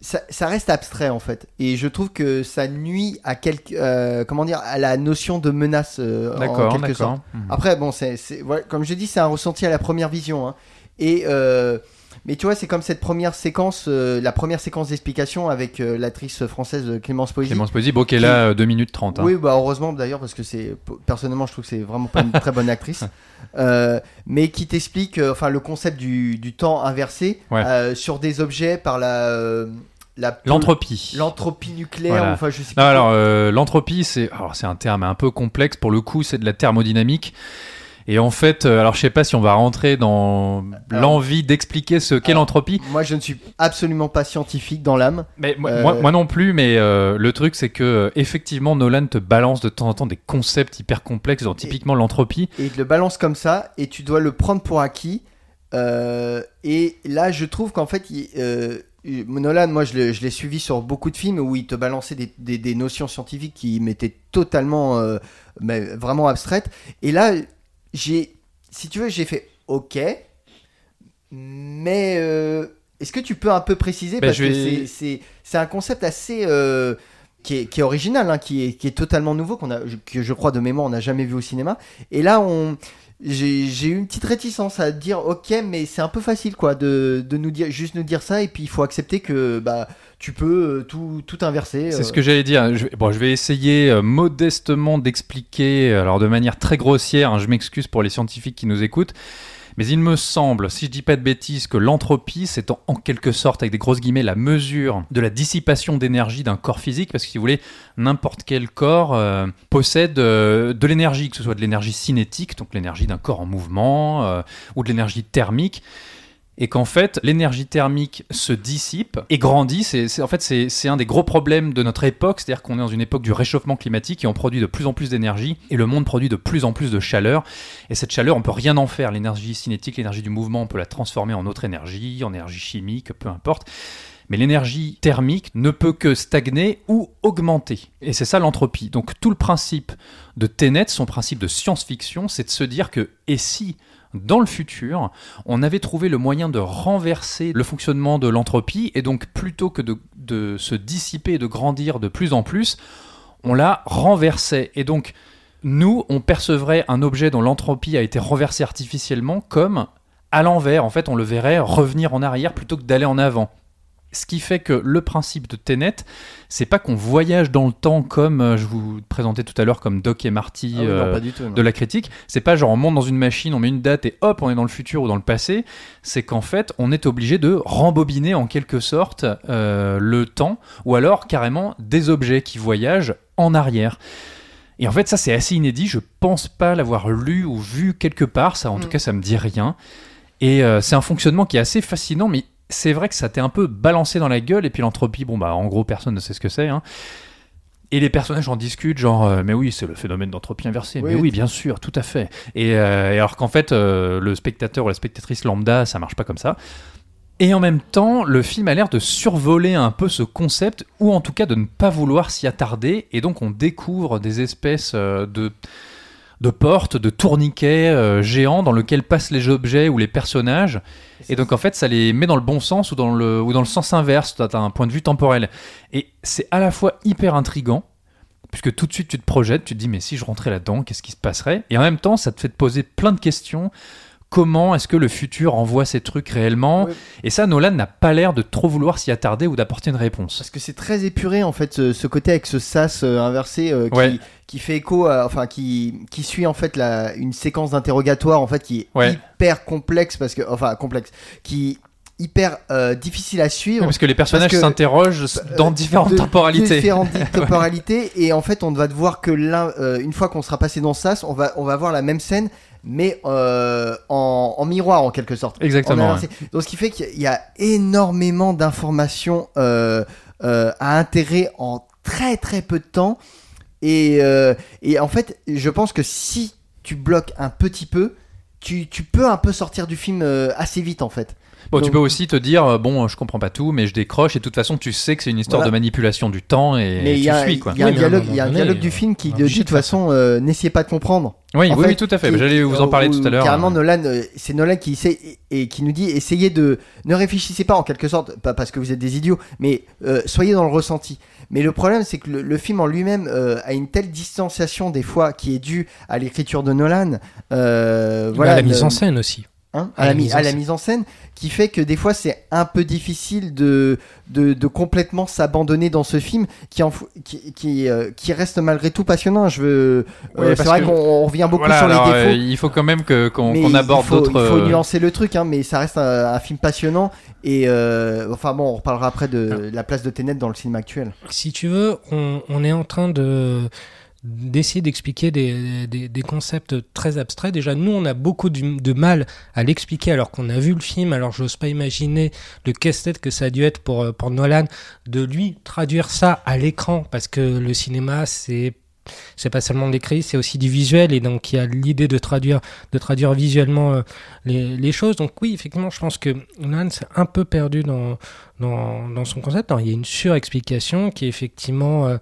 Ça, ça reste abstrait en fait, et je trouve que ça nuit à quelque, euh, comment dire, à la notion de menace euh, en quelque sorte. Mhm. Après, bon, c'est, c'est- voilà, comme je dis, c'est un ressenti à la première vision. hein. Et euh, mais tu vois, c'est comme cette première séquence, euh, la première séquence d'explication avec euh, l'actrice française euh, Clémence Poésy. Clémence Poésy, bon, qui est là euh, 2 minutes 30. hein. Oui, bah heureusement d'ailleurs parce que c'est personnellement je trouve que c'est vraiment pas une très bonne actrice, mais qui t'explique enfin le concept du, du temps inversé Ouais. sur des objets par la L'entropie. l'entropie nucléaire. Voilà. Enfin, je sais Non, alors, euh, l'entropie, c'est alors, c'est un terme un peu complexe pour le coup, c'est de la thermodynamique. Et en fait, euh, alors je sais pas si on va rentrer dans Alors- l'envie d'expliquer ce qu'est l'entropie. Moi, je ne suis absolument pas scientifique dans l'âme. Mais moi, Euh, moi- moi non plus, mais euh, le truc c'est que euh, effectivement Nolan te balance de temps en temps des concepts hyper complexes, genre typiquement l'entropie. et il te le balance comme ça et tu dois le prendre pour acquis. Euh, et là, je trouve qu'en fait, il- euh, Nolan, moi, je l'ai je l'ai suivi sur beaucoup de films où il te balançait des, des- des notions scientifiques qui m'étaient totalement, euh, mais vraiment abstraites. Et là, j'ai, si tu veux, j'ai fait OK, mais euh, est-ce que tu peux un peu préciser? Ben, parce que vais- c'est- c'est c'est un concept assez euh, qui est, qui est original, hein, qui, est, qui est totalement nouveau, qu'on a, que je crois de mémoire on n'a jamais vu au cinéma. Et là, on, j'ai eu une petite réticence à dire ok, mais c'est un peu facile quoi de, de nous dire juste nous dire ça et puis il faut accepter que bah tu peux euh, tout, tout inverser. C'est euh. ce que j'allais dire. Je, bon, je vais essayer euh, modestement d'expliquer, alors de manière très grossière, hein, je m'excuse pour les scientifiques qui nous écoutent, mais il me semble, si je dis pas de bêtises, que l'entropie, c'est en, quelque sorte, avec des grosses guillemets, la mesure de la dissipation d'énergie d'un corps physique, parce que si vous voulez, n'importe quel corps euh, possède euh, de l'énergie, que ce soit de l'énergie cinétique, donc l'énergie d'un corps en mouvement, euh, ou de l'énergie thermique et qu'en fait l'énergie thermique se dissipe et grandit. C'est, en fait c'est un des gros problèmes de notre époque, c'est-à-dire qu'on est dans une époque du réchauffement climatique et on produit de plus en plus d'énergie et le monde produit de plus en plus de chaleur. Et cette chaleur, on peut rien en faire. L'énergie cinétique, l'énergie du mouvement, on peut la transformer en autre énergie, en énergie chimique, peu importe. Mais l'énergie thermique ne peut que stagner ou augmenter. Et c'est ça l'entropie. Donc tout le principe de Tenet, son principe de science-fiction, c'est de se dire que et si dans le futur, on avait trouvé le moyen de renverser le fonctionnement de l'entropie, et donc plutôt que de, se dissiper et de grandir de plus en plus, on la renversait. Et donc, nous, on percevrait un objet dont l'entropie a été renversée artificiellement comme à l'envers. En fait, on le verrait revenir en arrière plutôt que d'aller en avant. Ce qui fait que le principe de Tenet, c'est pas qu'on voyage dans le temps comme euh, je vous présentais tout à l'heure comme Doc et Marty Ah oui, euh, tout. de la critique. C'est pas genre on monte dans une machine, on met une date et hop, on est dans le futur ou dans le passé. C'est qu'en fait, on est obligé de rembobiner en quelque sorte euh, le temps ou alors carrément des objets qui voyagent en arrière. Et en fait, ça c'est assez inédit. Je pense pas l'avoir lu ou vu quelque part. Ça, en tout Mm. cas, ça me dit rien. Et euh, c'est un fonctionnement qui est assez fascinant, mais c'est vrai que ça t'est un peu balancé dans la gueule. Et puis l'entropie, bon bah en gros, personne ne sait ce que c'est. hein. Et les personnages en discutent, genre, euh, mais oui, c'est le phénomène d'entropie inversée. Oui, mais oui, bien sûr, tout à fait. Et, euh, et alors qu'en fait, euh, le spectateur ou la spectatrice lambda, ça marche pas comme ça. Et en même temps, le film a l'air de survoler un peu ce concept, ou en tout cas de ne pas vouloir s'y attarder, et donc on découvre des espèces de, de portes, de tourniquets euh, géants dans lesquels passent les objets ou les personnages. Et donc en fait, ça les met dans le bon sens ou dans le, ou dans le sens inverse, tu as un point de vue temporel. Et c'est à la fois hyper intrigant, puisque tout de suite tu te projettes, tu te dis mais si je rentrais là-dedans, qu'est-ce qui se passerait? Et en même temps, ça te fait te poser plein de questions comment est-ce que le futur envoie ces trucs réellement. Et ça, Nolan n'a pas l'air de trop vouloir s'y attarder ou d'apporter une réponse. Parce que c'est très épuré en fait ce, côté avec ce sas euh, inversé euh, qui, Ouais. qui fait écho, à- enfin qui, qui suit en fait la, une séquence d'interrogatoire en fait qui est Ouais. hyper complexe parce que enfin complexe, qui hyper euh, difficile à suivre. Parce que les personnages s'interrogent dans différentes de- temporalités. Différentes temporalités et en fait on ne va devoir que l'un euh, une fois qu'on sera passé dans sas, on va on va voir la même scène mais euh, en, en miroir en quelque sorte. Exactement. En ouais. inversé. Donc ce qui fait qu'il y a énormément d'informations euh, euh, à intégrer en très très peu de temps. Et, et en fait, je pense que si tu bloques un petit peu, tu, tu peux un peu sortir du film assez vite en fait. Bon, tu peux aussi te dire, euh, bon, je comprends pas tout, mais je décroche, et de toute façon, tu sais que c'est une histoire Voilà. de manipulation du temps, et Mais tu y a, suis, quoi. il y a un à dialogue, moment il y a un donné, dialogue du euh, film qui de toute façon euh, n'essayez pas de comprendre. Oui, En oui, fait, oui, tout à fait. J'allais vous en parler tout à l'heure. Carrément, Nolan, euh, c'est Nolan qui essaie et, qui nous dit essayez de ne réfléchissez pas en quelque sorte, pas parce que vous êtes des idiots, mais euh, soyez dans le ressenti. Mais le problème, c'est que le, le film en lui-même euh, a une telle distanciation des fois qui est due à l'écriture de Nolan. euh, Voilà, voilà, la mise en scène aussi. Hein, à, la, mi- à la mise en scène, qui fait que des fois c'est un peu difficile de, de, de complètement s'abandonner dans ce film qui, en, qui, qui, euh, qui reste malgré tout passionnant. Je veux, Ouais, euh, c'est vrai qu'on on revient beaucoup Voilà, sur les défauts. euh, il faut quand même que- qu'on aborde d'autres. Il faut nuancer le truc, hein, mais ça reste un, un film passionnant. Et euh, enfin bon, on reparlera après de la place de Tenet dans le cinéma actuel. Si tu veux, on, on est en train de d'essayer d'expliquer des, des, concepts très abstraits. Déjà, nous, on a beaucoup de mal à l'expliquer alors qu'on a vu le film. Alors, j'ose pas imaginer le casse-tête que ça a dû être pour, euh, pour Nolan de lui traduire ça à l'écran parce que le cinéma, c'est c'est pas seulement de l'écrit, c'est aussi du visuel et donc il y a l'idée de traduire de traduire visuellement euh, les, choses. Donc oui, effectivement, je pense que Nolan s'est un peu perdu dans dans, dans son concept. Il y a une surexplication qui est effectivement euh,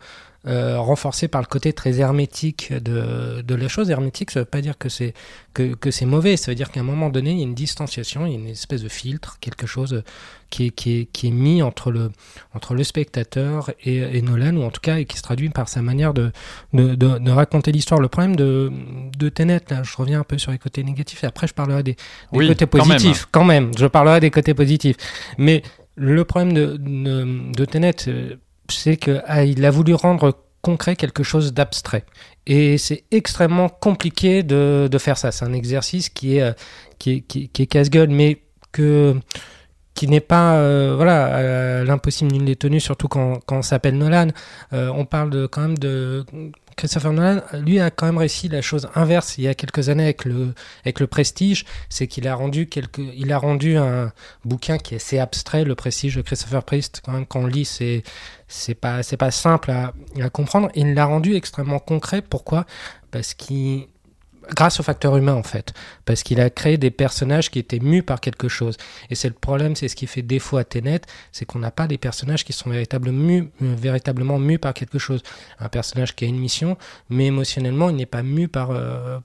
euh, renforcée par le côté très hermétique de, de la chose. Hermétique, ça veut pas dire que c'est que, que c'est mauvais. Ça veut dire qu'à un moment donné, il y a une distanciation, il y a une espèce de filtre, quelque chose qui est, qui est, qui est mis entre le, entre le spectateur et, et Nolan, ou en tout cas, et qui se traduit par sa manière de, de, de, de raconter l'histoire. Le problème de, de Tenet, là, je reviens un peu sur les côtés négatifs, et après je parlerai des, des Oui, côtés quand même. positifs, quand même. Je parlerai des côtés positifs. Mais le problème de, de, de Tenet, euh, c'est qu'il a voulu rendre concret quelque chose d'abstrait. Et c'est extrêmement compliqué de, faire ça. C'est un exercice qui est, euh, qui est, qui, qui est casse-gueule, mais que qui n'est pas euh, voilà l'impossible nul n'est tenu surtout quand, quand on s'appelle Nolan Euh, on parle de quand même de Christopher Nolan lui a quand même réussi la chose inverse il y a quelques années avec le avec le Prestige c'est qu'il a rendu il a rendu un bouquin qui est assez abstrait le Prestige de Christopher Priest quand même quand on lit c'est c'est pas c'est pas simple à, à comprendre. Il l'a rendu extrêmement concret. Pourquoi? Parce qu'il grâce au facteur humain en fait, parce qu'il a créé des personnages qui étaient mus par quelque chose. Et c'est le problème, c'est ce qui fait défaut à Tenet, c'est qu'on n'a pas des personnages qui sont euh, véritablement mus par quelque chose. Un personnage qui a une mission, mais émotionnellement, il n'est pas mu par, euh,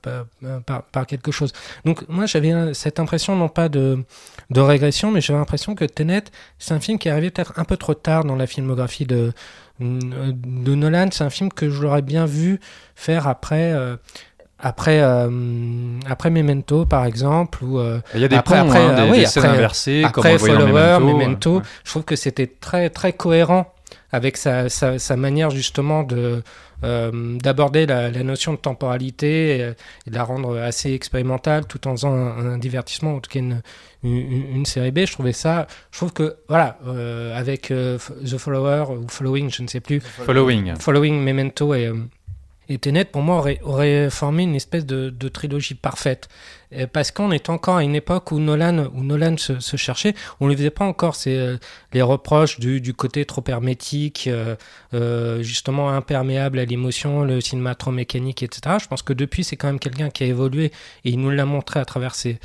par, par, quelque chose. Donc moi, j'avais cette impression, non pas de, de régression, mais j'avais l'impression que Tenet, c'est un film qui est arrivé peut-être un peu trop tard dans la filmographie de, de Nolan. C'est un film que je l'aurais bien vu faire après... euh, après, euh, après Memento, par exemple, ou euh, Il y a des Après- ponts, après, hein, euh, des, oui, des scènes après- inversées, comme après dans Follower, Memento. Memento, ouais. je trouve que c'était très très cohérent avec sa, sa, sa manière justement de euh, d'aborder la, la notion de temporalité et, et de la rendre assez expérimentale tout en faisant un, un divertissement en tout cas une, une, une série B je trouvais ça je trouve que voilà avec The Follower ou Following je ne sais plus Following. Following Memento et, et Tenet, pour moi, aurait, formé une espèce de trilogie parfaite. Euh, Parce qu'on est encore à une époque où Nolan, se, cherchait. On ne lui faisait pas encore ces, euh, les reproches du, côté trop hermétique, euh, justement imperméable à l'émotion, le cinéma trop mécanique, etc. Je pense que depuis, c'est quand même quelqu'un qui a évolué et il nous l'a montré à travers ses,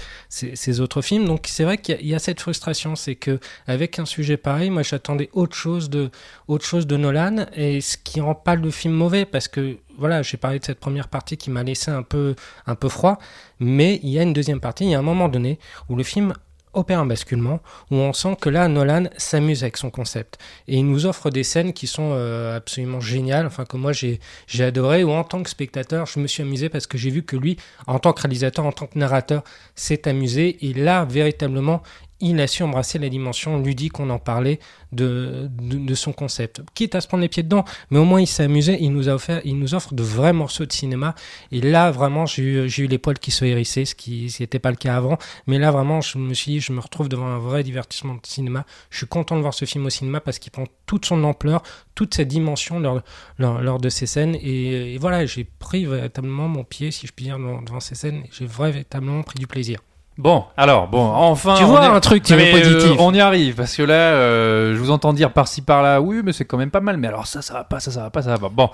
autres films. Donc c'est vrai qu'il y, a- cette frustration, c'est que avec un sujet pareil, moi j'attendais autre chose de autre chose de Nolan et ce qui rend pas le film mauvais parce que voilà, j'ai parlé de cette première partie qui m'a laissé un peu un peu froid, mais il y a une deuxième partie, il y a un moment donné où le film opère un basculement où on sent que là, Nolan s'amuse avec son concept. Et il nous offre des scènes qui sont euh, absolument géniales, enfin que moi j'ai j'ai adoré, ou en tant que spectateur, je me suis amusé parce que j'ai vu que lui, en tant que réalisateur, en tant que narrateur, s'est amusé. Et là, véritablement, il a su embrasser la dimension ludique, on en parlait, de, de, son concept. Quitte à se prendre les pieds dedans, mais au moins il s'est amusé, il nous, a offert, il nous offre de vrais morceaux de cinéma. Et là, vraiment, j'ai eu, les poils qui se hérissaient, ce qui n'était pas le cas avant. Mais là, vraiment, je me suis dit, je me retrouve devant un vrai divertissement de cinéma. Je suis content de voir ce film au cinéma parce qu'il prend toute son ampleur, toute sa dimension lors, lors, de ces scènes. Et, et voilà, j'ai pris véritablement mon pied, si je puis dire, devant, devant ces scènes. J'ai véritablement pris du plaisir. Bon, alors, bon, enfin. Tu on vois est- un truc qui Mais, est positif. euh, on y arrive, parce que là, euh, je vous entends dire par-ci par-là, oui, mais c'est quand même pas mal, mais alors ça, ça va pas, ça, ça va pas, ça va pas. Bon,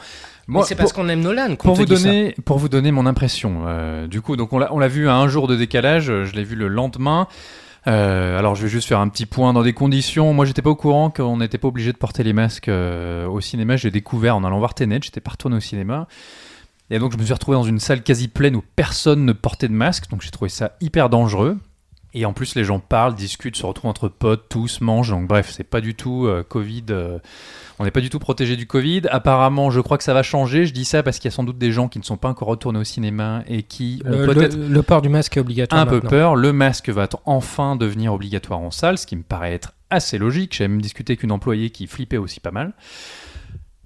Mais c'est parce qu'on aime Nolan qu'on pour te vous dit ça. donner pour vous donner mon impression euh, du coup donc on l'a on l'a vu à un jour de décalage je l'ai vu le lendemain Euh, alors je vais juste faire un petit point dans des conditions moi j'étais pas au courant qu'on n'était pas obligé de porter les masques euh, au cinéma j'ai découvert en allant voir Tenet j'étais pas retourné au cinéma et donc je me suis retrouvé dans une salle quasi pleine où personne ne portait de masque donc j'ai trouvé ça hyper dangereux et en plus les gens parlent discutent se retrouvent entre potes tous mangent donc bref c'est pas du tout euh, Covid euh, on n'est pas du tout protégé du Covid. Apparemment, je crois que ça va changer. Je dis ça parce qu'il y a sans doute des gens qui ne sont pas encore retournés au cinéma et qui ont Euh, Le, peut-être le- le port du masque est obligatoire. un peu peur. Le masque va enfin devenir obligatoire en salle, ce qui me paraît être assez logique. J'ai même discuté avec une employée qui flippait aussi pas mal.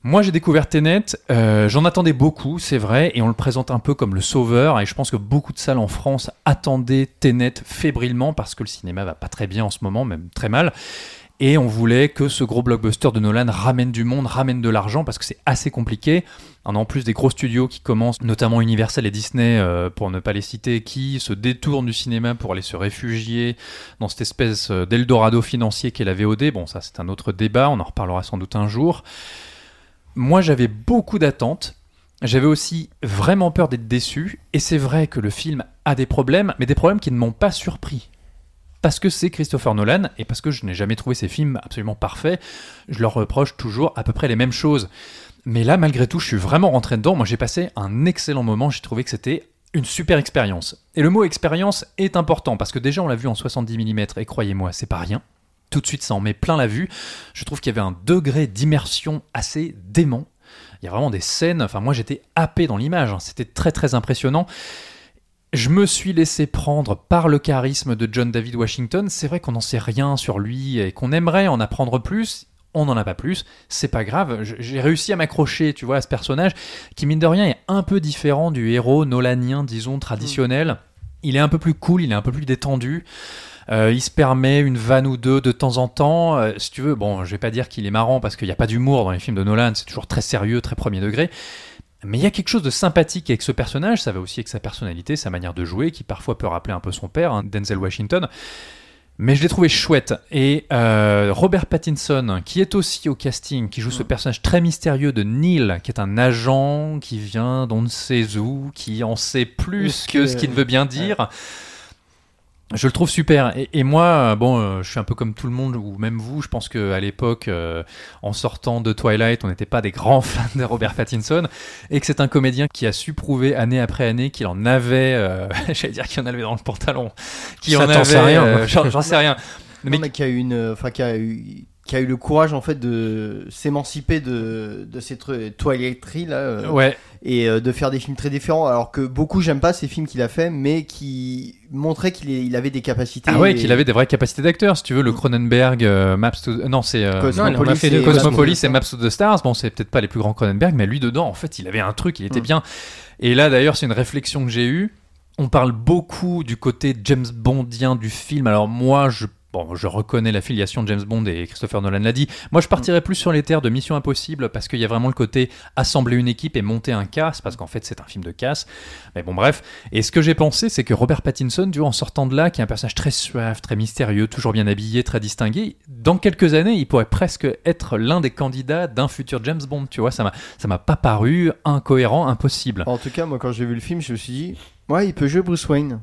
Moi, j'ai découvert Tenet. euh, J'en attendais beaucoup, c'est vrai, et on le présente un peu comme le sauveur. Et je pense que beaucoup de salles en France attendaient Tenet fébrilement parce que le cinéma va pas très bien en ce moment, même très mal. Et on voulait que ce gros blockbuster de Nolan ramène du monde, ramène de l'argent, parce que c'est assez compliqué. On en plus des gros studios qui commencent, notamment Universal et Disney, euh, pour ne pas les citer, qui se détournent du cinéma pour aller se réfugier dans cette espèce euh, d'Eldorado financier qu'est la VOD. Bon, ça c'est un autre débat, on en reparlera sans doute un jour. Moi j'avais beaucoup d'attentes. J'avais aussi vraiment peur d'être déçu, et c'est vrai que le film a des problèmes, mais des problèmes qui ne m'ont pas surpris parce que c'est Christopher Nolan et parce que je n'ai jamais trouvé ces films absolument parfaits, je leur reproche toujours à peu près les mêmes choses. Mais là, malgré tout, je suis vraiment rentré dedans. Moi, j'ai passé un excellent moment. J'ai trouvé que c'était une super expérience. Et le mot expérience est important parce que déjà, on l'a vu en 70 mm et croyez-moi, c'est pas rien. Tout de suite, ça en met plein la vue. Je trouve qu'il y avait un degré d'immersion assez dément. Il y a vraiment des scènes. Enfin, moi, j'étais happé dans l'image. hein. C'était très, très impressionnant. Je me suis laissé prendre par le charisme de John David Washington. C'est vrai qu'on n'en sait rien sur lui et qu'on aimerait en apprendre plus. On n'en a pas plus, c'est pas grave. J'ai réussi à m'accrocher, tu vois, à ce personnage qui, mine de rien, est un peu différent du héros nolanien, disons, traditionnel. Il est un peu plus cool, il est un peu plus détendu. Euh, il se permet une vanne ou deux de temps en temps. Euh, si tu veux, bon, je vais pas dire qu'il est marrant parce qu'il n'y a pas d'humour dans les films de Nolan, c'est toujours très sérieux, très premier degré. Mais il y a quelque chose de sympathique avec ce personnage, ça va aussi avec sa personnalité, sa manière de jouer, qui parfois peut rappeler un peu son père, hein, Denzel Washington. Mais je l'ai trouvé chouette. Et euh, Robert Pattinson, qui est aussi au casting, qui joue ce personnage très mystérieux de Neil, qui est un agent qui vient d'on ne sait où, qui en sait plus que, que- ce qu'il ne veut bien dire. Je le trouve super. Et, et moi, euh, bon, euh, je suis un peu comme tout le monde, ou même vous, je pense qu'à l'époque, euh, en sortant de Twilight, on n'était pas des grands fans de Robert Pattinson, et que c'est un comédien qui a su prouver année après année qu'il en avait, euh, j'allais dire qu'il en avait dans le pantalon, qu'il Ça, en t'en avait, sais rien. euh, j'en j'en sais rien. Non, Mais mais qui a eu une, enfin qui a eu, qui a eu le courage en fait de s'émanciper de de ces trucs toiletteries là euh, ouais, et euh, de faire des films très différents. Alors que beaucoup j'aime pas ces films qu'il a fait, mais qui montraient qu'il il avait des capacités. ah ouais, et- qu'il avait des vraies capacités d'acteur, si tu veux, le Cronenberg, euh, Maps to, non, c'est euh, et- Cosmopolis et Maps to the Stars, bon, c'est peut-être pas les plus grands Cronenberg, mais lui dedans, en fait, il avait un truc, il était Mm. bien. Et là, d'ailleurs, c'est une réflexion que j'ai eue. On parle beaucoup du côté James Bondien du film. Alors moi, je Bon, je reconnais l'affiliation de James Bond et Christopher Nolan l'a dit. Moi, je partirais plus sur les terres de Mission Impossible parce qu'il y a vraiment le côté assembler une équipe et monter un casse parce qu'en fait, c'est un film de casse. Mais bon, bref. Et ce que j'ai pensé, c'est que Robert Pattinson, tu vois, en sortant de là, qui est un personnage très suave, très mystérieux, toujours bien habillé, très distingué, dans quelques années, il pourrait presque être l'un des candidats d'un futur James Bond. Tu vois, ça m'a, ça m'a pas paru incohérent, impossible. En tout cas, moi quand j'ai vu le film, je me suis dit, ouais, il peut jouer Bruce Wayne.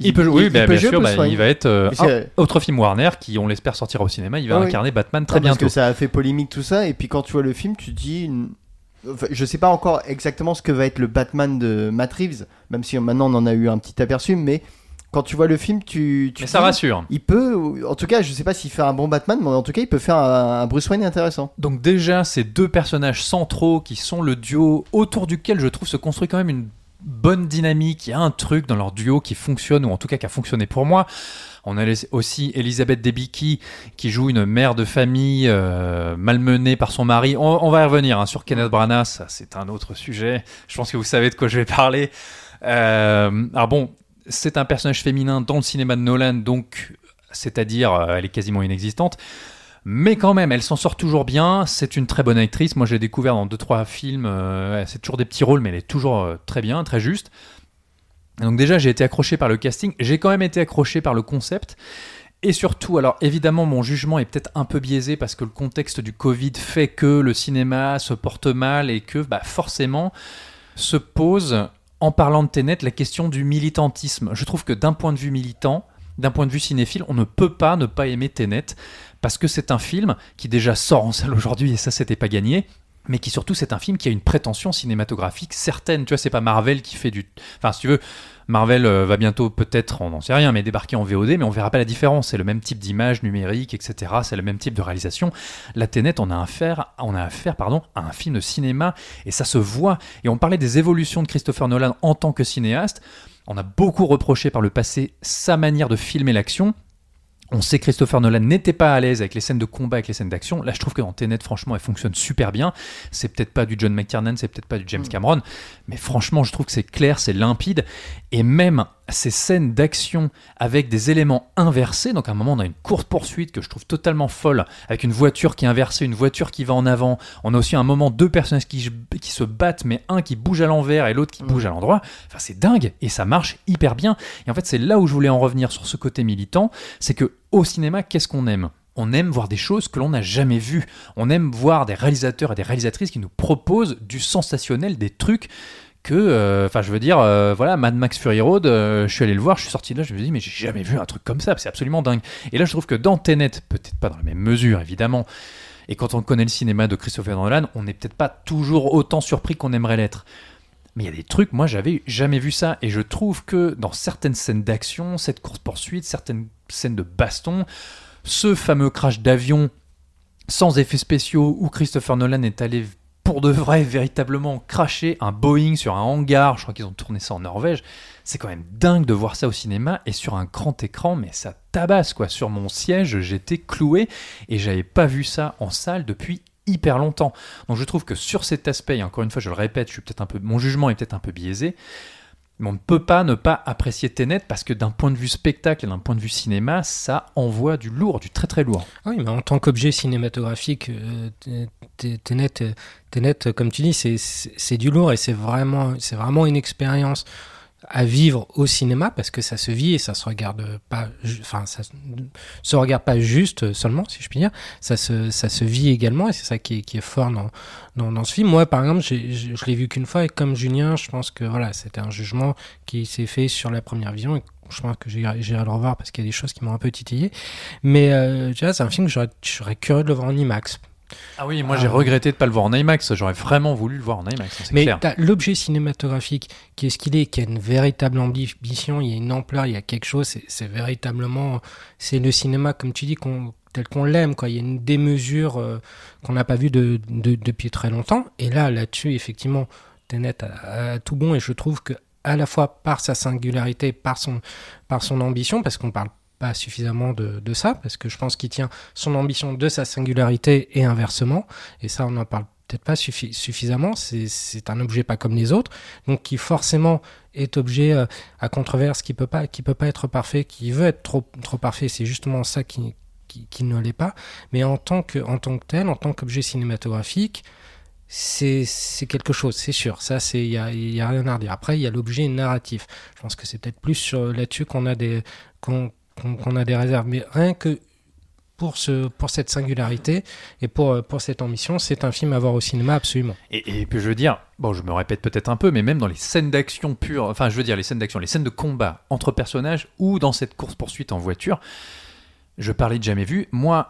Il, peut jouer, oui, bah, peut bien sûr, bah, il va être euh, un autre film Warner qui, on l'espère, sortira au cinéma. Il va Ah oui. incarner Batman très Ah, parce bientôt. que ça a fait polémique tout ça, et puis quand tu vois le film, tu dis. une- Enfin, je sais pas encore exactement ce que va être le Batman de Matt Reeves, même si maintenant on en a eu un petit aperçu, mais quand tu vois le film, tu. tu Mais ça dis, rassure. Il peut, en tout cas, je sais pas s'il fait un bon Batman, mais en tout cas, il peut faire un, un Bruce Wayne intéressant. Donc déjà, ces deux personnages centraux qui sont le duo autour duquel je trouve se construit quand même une bonne dynamique. Il y a un truc dans leur duo qui fonctionne, ou en tout cas qui a fonctionné pour moi. On a aussi Elisabeth Debicki qui joue une mère de famille euh, malmenée par son mari. On, on va y revenir hein, sur Kenneth Branagh, ça c'est un autre sujet. Je pense que vous savez de quoi je vais parler. Euh, alors bon, c'est un personnage féminin dans le cinéma de Nolan, donc c'est-à-dire euh, elle est quasiment inexistante. Mais quand même, elle s'en sort toujours bien. C'est une très bonne actrice. Moi, j'ai découvert dans deux trois films. euh, c'est toujours des petits rôles, mais elle est toujours euh, très bien, très juste. Donc déjà, j'ai été accroché par le casting. J'ai quand même été accroché par le concept. Et surtout, alors évidemment, mon jugement est peut-être un peu biaisé parce que le contexte du Covid fait que le cinéma se porte mal et que bah, forcément se pose, en parlant de Tenet, la question du militantisme. Je trouve que d'un point de vue militant, d'un point de vue cinéphile, on ne peut pas ne pas aimer Tenet parce que c'est un film qui déjà sort en salle aujourd'hui et ça, c'était pas gagné. Mais qui surtout, c'est un film qui a une prétention cinématographique certaine. Tu vois, c'est pas Marvel qui fait du. Enfin, si tu veux, Marvel euh, va bientôt peut-être, on n'en sait rien, mais débarquer en VOD, mais on verra pas la différence. C'est le même type d'image numérique, etc. C'est le même type de réalisation. La Tenet, on a affaire, on a affaire, pardon, à un film de cinéma et ça se voit. Et on parlait des évolutions de Christopher Nolan en tant que cinéaste. On a beaucoup reproché par le passé sa manière de filmer l'action. On sait que Christopher Nolan n'était pas à l'aise avec les scènes de combat, avec les scènes d'action. Là, je trouve que dans Tenet, franchement, elle fonctionne super bien. C'est peut-être pas du John McTiernan, c'est peut-être pas du James Cameron, mais franchement, je trouve que c'est clair, c'est limpide. Et même ces scènes d'action avec des éléments inversés, donc à un moment, on a une courte poursuite que je trouve totalement folle, avec une voiture qui est inversée, une voiture qui va en avant. On a aussi un moment deux personnages qui, qui se battent, mais un qui bouge à l'envers et l'autre qui bouge à l'endroit. Enfin, c'est dingue et ça marche hyper bien. Et en fait, c'est là où je voulais en revenir sur ce côté militant, c'est que au cinéma, qu'est-ce qu'on aime? On aime voir des choses que l'on n'a jamais vues. On aime voir des réalisateurs et des réalisatrices qui nous proposent du sensationnel, des trucs que, euh, enfin, je veux dire, euh, voilà, Mad Max Fury Road, euh, je suis allé le voir, je suis sorti de là, je me dis, mais j'ai jamais vu un truc comme ça, c'est absolument dingue. Et là, je trouve que dans Tenet, peut-être pas dans la même mesure, évidemment, et quand on connaît le cinéma de Christopher Nolan, on n'est peut-être pas toujours autant surpris qu'on aimerait l'être. Mais il y a des trucs, moi j'avais jamais vu ça, et je trouve que dans certaines scènes d'action, cette course-poursuite, certaines scènes de baston, ce fameux crash d'avion sans effets spéciaux où Christopher Nolan est allé pour de vrai véritablement cracher un Boeing sur un hangar, je crois qu'ils ont tourné ça en Norvège, c'est quand même dingue de voir ça au cinéma et sur un grand écran, mais ça tabasse quoi. Sur mon siège, j'étais cloué et j'avais pas vu ça en salle depuis hyper longtemps. Donc je trouve que sur cet aspect, et encore une fois je le répète, je suis peut-être un peu, mon jugement est peut-être un peu biaisé, mais on ne peut pas ne pas apprécier Tenet parce que d'un point de vue spectacle et d'un point de vue cinéma, ça envoie du lourd, du très très lourd. Oui, mais en tant qu'objet cinématographique, euh, Tenet, Tenet, comme tu dis, c'est- du lourd et c'est vraiment, vraiment une expérience à vivre au cinéma parce que ça se vit et ça se regarde pas, enfin ça se- regarde pas juste seulement, si je puis dire, ça se, ça se vit également et c'est ça qui est, qui est fort dans, dans, dans ce film. Moi, par exemple, je, l'ai vu qu'une fois et comme Julien, je pense que voilà, c'était un jugement qui s'est fait sur la première vision et je pense que j'irai le revoir parce qu'il y a des choses qui m'ont un peu titillé. Mais euh, c'est un film que j'aurais- curieux de le voir en IMAX. Ah oui, moi Ah. j'ai regretté de pas le voir en IMAX, j'aurais vraiment voulu le voir en IMAX, c'est Mais l'objet cinématographique qui est ce qu'il est, qui a une véritable ambition, il y a une ampleur, il y a quelque chose, c'est- c'est véritablement, c'est le cinéma comme tu dis qu'on tel qu'on l'aime quoi. Il y a une démesure euh, qu'on n'a pas vue de, de- depuis très longtemps. Et là, là-dessus, effectivement, Tenet a, a tout bon et je trouve que à la fois par sa singularité, par son, par son ambition, parce qu'on parle suffisamment de, de ça, parce que je pense qu'il tient son ambition de sa singularité et inversement. Et ça, on n'en parle peut-être pas suffi- suffisamment. C'est- un objet pas comme les autres, donc qui forcément est objet euh, à controverse, qui peut pas, qui peut pas être parfait, qui veut être trop, trop parfait. C'est justement ça qui, qui, ne l'est pas. Mais en tant que, en tant que tel, en tant qu'objet cinématographique, c'est quelque chose, c'est sûr. Ça, c'est il y a, y a rien à redire. Après, il y a l'objet narratif. Je pense que c'est peut-être plus là-dessus qu'on a des qu'on- a des réserves. Mais rien que pour ce pour cette singularité et pour euh, pour cette ambition, c'est un film à voir au cinéma absolument. Et, et puis je veux dire, bon, je me répète peut-être un peu, mais même dans les scènes d'action pures, enfin, je veux dire les scènes d'action, les scènes de combat entre personnages ou dans cette course poursuite en voiture, je parlais de jamais vu. Moi,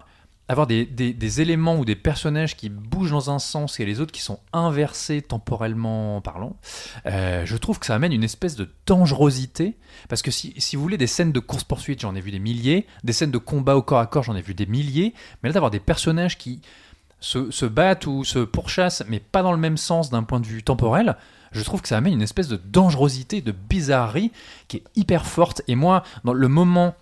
avoir des, des- éléments ou des personnages qui bougent dans un sens et les autres qui sont inversés temporellement parlant, euh, je trouve que ça amène une espèce de dangerosité. Parce que si, si vous voulez des scènes de course-poursuite, j'en ai vu des milliers, des scènes de combat au corps à corps, j'en ai vu des milliers, mais là d'avoir des personnages qui se, se battent ou se pourchassent, mais pas dans le même sens d'un point de vue temporel, je trouve que ça amène une espèce de dangerosité, de bizarrerie qui est hyper forte. Et moi, dans le moment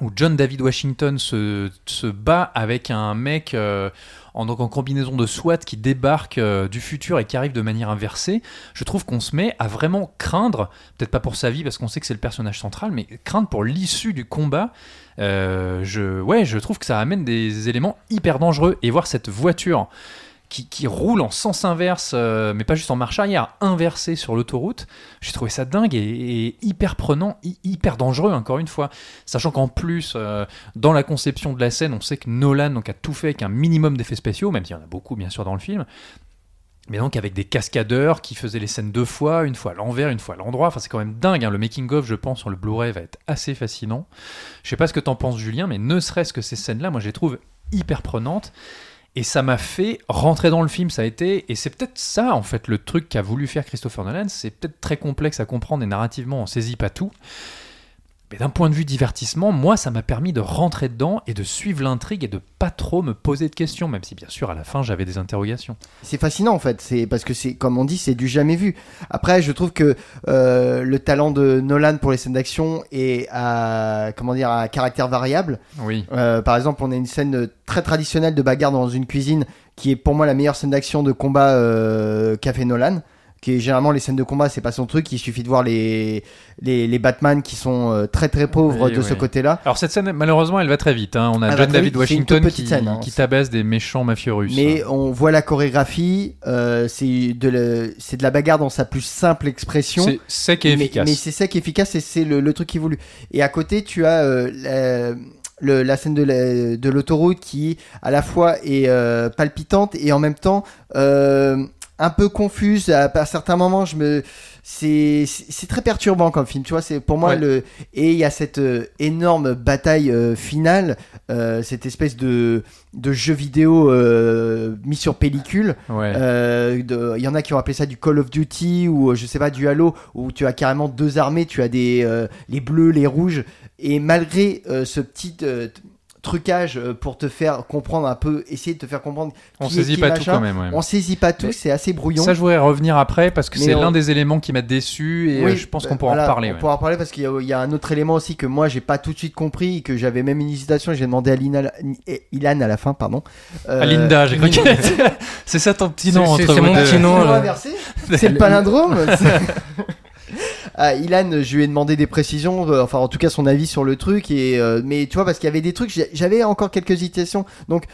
où John David Washington se, bat avec un mec euh, en combinaison de SWAT qui débarque euh, du futur et qui arrive de manière inversée, je trouve qu'on se met à vraiment craindre, peut-être pas pour sa vie parce qu'on sait que c'est le personnage central, mais craindre pour l'issue du combat. Euh, je, ouais, je trouve que ça amène des éléments hyper dangereux. Et voir cette voiture qui, roule en sens inverse, euh, mais pas juste en marche arrière, inversée sur l'autoroute, j'ai trouvé ça dingue et, hyper prenant, hy- hyper dangereux, encore une fois. Sachant qu'en plus, euh, dans la conception de la scène, on sait que Nolan donc, a tout fait avec un minimum d'effets spéciaux, même s'il y en a beaucoup, bien sûr, dans le film. Mais donc avec des cascadeurs qui faisaient les scènes deux fois, une fois à l'envers, une fois à l'endroit. Enfin, c'est quand même dingue. hein. Le making-of, je pense, sur le Blu-ray va être assez fascinant. Je sais pas ce que t'en penses, Julien, mais ne serait-ce que ces scènes-là, moi, je les trouve hyper prenantes. Et ça m'a fait rentrer dans le film, ça a été, et c'est peut-être ça en fait le truc qu'a voulu faire Christopher Nolan, c'est peut-être très complexe à comprendre et narrativement on saisit pas tout. Mais d'un point de vue divertissement, moi ça m'a permis de rentrer dedans et de suivre l'intrigue et de pas trop me poser de questions, même si bien sûr à la fin j'avais des interrogations. C'est fascinant en fait, c'est parce que c'est comme on dit, c'est du jamais vu. Après, je trouve que euh, le talent de Nolan pour les scènes d'action est à comment dire à caractère variable. Oui. Euh, par exemple, on a une scène très traditionnelle de bagarre dans une cuisine qui est pour moi la meilleure scène d'action de combat euh, qu'a fait Nolan. Qui est généralement les scènes de combat, c'est pas son truc. Il suffit de voir les les, les Batman qui sont euh, très très pauvres Oui, de oui. ce côté-là. Alors cette scène, malheureusement, elle va très vite. hein. On a Elle John David vite, Washington qui, scène, hein. qui tabasse des méchants mafieux russes. Mais on voit la chorégraphie, euh, c'est de, le- c'est de la bagarre dans sa plus simple expression. c'est sec et mais, efficace. mais c'est sec et efficace et c'est le, le truc qui est voulu. Et à côté, tu as euh, la, le- la scène de la- de l'autoroute qui, à la fois, est palpitante et en même temps un peu confuse. À, à certains moments, je me c'est très perturbant comme film tu vois c'est pour moi Ouais. le et il y a cette euh, énorme bataille euh, finale euh, cette espèce de de jeu vidéo mis sur pellicule Ouais. Il y en a qui ont appelé ça du Call of Duty ou je sais pas du Halo où tu as carrément deux armées, tu as des les bleus, les rouges et malgré ce petit trucage euh, pour te faire comprendre un peu, essayer de te faire comprendre. on qui est saisit qui, pas tout quand même. ouais. On saisit pas tout, c'est assez brouillon. Ça, je voudrais revenir après parce que c'est on- l'un des éléments qui m'a déçu et Oui, euh, je pense bah, qu'on pourra voilà, en parler. On ouais. pourra en parler parce qu'il y, a- il y a un autre élément aussi que moi j'ai pas tout de suite compris, que j'avais même une hésitation. J'ai demandé à Lina, Ilan à la fin, pardon. Euh, Ah, Linda, j'ai cru était- C'est ça ton petit nom entre c'est mon deux. petit nom. C'est le euh, inversé C'est le palindrome Ah, Ilan, je lui ai demandé des précisions, euh, enfin en tout cas son avis sur le truc, et, euh, mais tu vois, parce qu'il y avait des trucs, j'avais encore quelques hésitations. Donc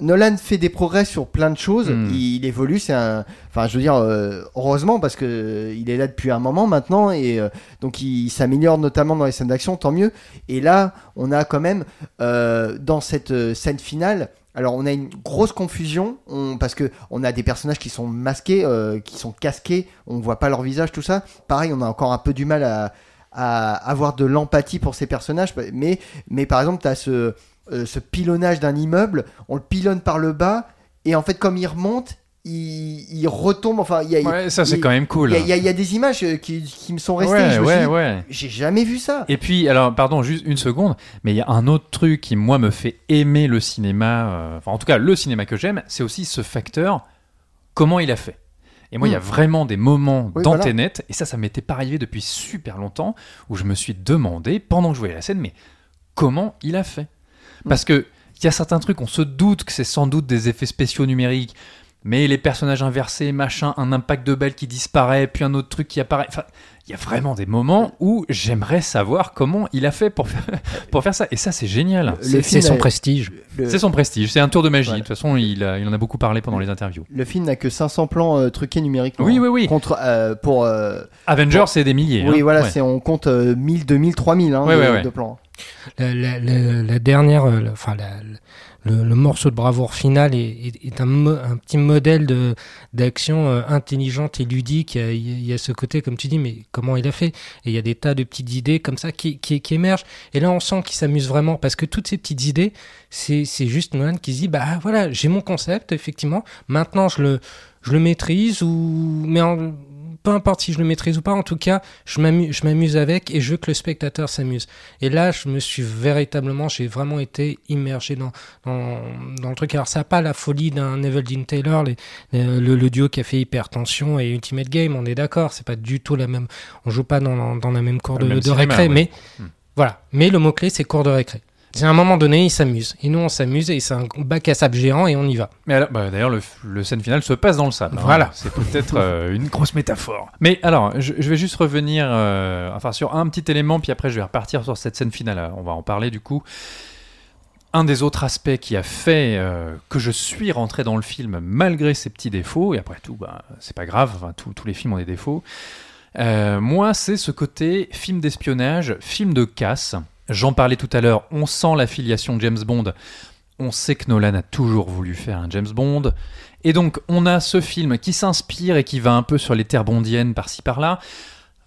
Nolan fait des progrès sur plein de choses, Hmm. il, il évolue, c'est un. Enfin, je veux dire, euh, heureusement, parce que euh, il est là depuis un moment maintenant, et euh, donc il, s'améliore notamment dans les scènes d'action, tant mieux. Et là, on a quand même, euh, dans cette euh, scène finale, alors on a une grosse confusion on- parce que on a des personnages qui sont masqués, euh, qui sont casqués, on voit pas leur visage, tout ça. Pareil, on a encore un peu du mal à, avoir de l'empathie pour ces personnages, mais, par exemple, tu as euh, ce pilonnage d'un immeuble, on le pilonne par le bas, et en fait, comme il remonte, il, il retombe. Enfin, il y a, Ouais, ça c'est quand même cool. il y a- il y des images euh, qui, qui me sont restées. ouais, je ouais, ouais. J'ai jamais vu ça. Et puis, alors, pardon, juste une seconde, mais il y a un autre truc qui, moi, me fait aimer le cinéma, euh, enfin, en tout cas, le cinéma que j'aime, c'est aussi ce facteur, comment il a fait. Et moi, il y a Mm. vraiment des moments Oui, dans voilà. Et ça, ça m'était pas arrivé depuis super longtemps, où je me suis demandé, pendant que je voyais la scène, mais comment il a fait? Parce que il y a certains trucs, on se doute que c'est sans doute des effets spéciaux numériques, mais les personnages inversés, machin, un impact de balle qui disparaît, puis un autre truc qui apparaît. Enfin, il y a vraiment des moments où j'aimerais savoir comment il a fait pour faire, pour faire ça. Et ça, c'est génial. C'est son a- prestige. Le- C'est son prestige, c'est un tour de magie. Voilà. De toute façon, il, a- il en a beaucoup parlé pendant les interviews. Le film n'a que 500 plans euh, truqués numériquement. Oui, oui, oui. Contre, euh, pour, euh, Avengers, c'est des milliers. oui, hein. voilà, Ouais. c'est on compte euh, 1000, 2000, 3000 hein, Ouais, de, ouais. de plans. La, dernière, euh, enfin le, morceau de bravoure final est, un, petit modèle de d'action euh, intelligente et ludique. Il y, a, ce côté, comme tu dis, mais comment il a fait? Et il y a des tas de petites idées comme ça qui, émergent. Et là, on sent qu'il s'amuse vraiment parce que toutes ces petites idées, c'est c'est juste Nolan qui se dit, bah voilà, j'ai mon concept, effectivement. Maintenant, je le, je le maîtrise ou mais en- peu importe si je le maîtrise ou pas, en tout cas, je m'amu- je m'amuse avec et je veux que le spectateur s'amuse. Et là, je me suis véritablement, j'ai vraiment été immergé dans, dans, dans le truc. Alors, ça n'a pas la folie d'un Dean Taylor, les- les- le, le duo qui a fait Hypertension et Ultimate Game, on est d'accord, c'est pas du tout la même. On joue pas dans, dans la même cour de, même de cinéma, récré, mais Hmm. voilà. Mais le mot-clé, c'est cours de récré. C'est à un moment donné, ils s'amusent. Et nous, on s'amuse et c'est un bac à sable géant et on y va. Mais alors, bah, d'ailleurs, le, le scène finale se passe dans le sable. hein. Voilà. C'est peut-être euh, une grosse métaphore. Mais alors, je, je vais juste revenir euh, enfin, sur un petit élément, puis après, je vais repartir sur cette scène finale. On va en parler du coup. Un des autres aspects qui a fait euh, que je suis rentré dans le film malgré ses petits défauts, et après tout, bah, c'est pas grave, enfin, tous- tous les films ont des défauts. Moi, c'est ce côté film d'espionnage, film de casse. J'en parlais tout à l'heure, on sent la filiation James Bond. On sait que Nolan a toujours voulu faire un James Bond. Et donc, on a ce film qui s'inspire et qui va un peu sur les terres bondiennes par-ci par-là.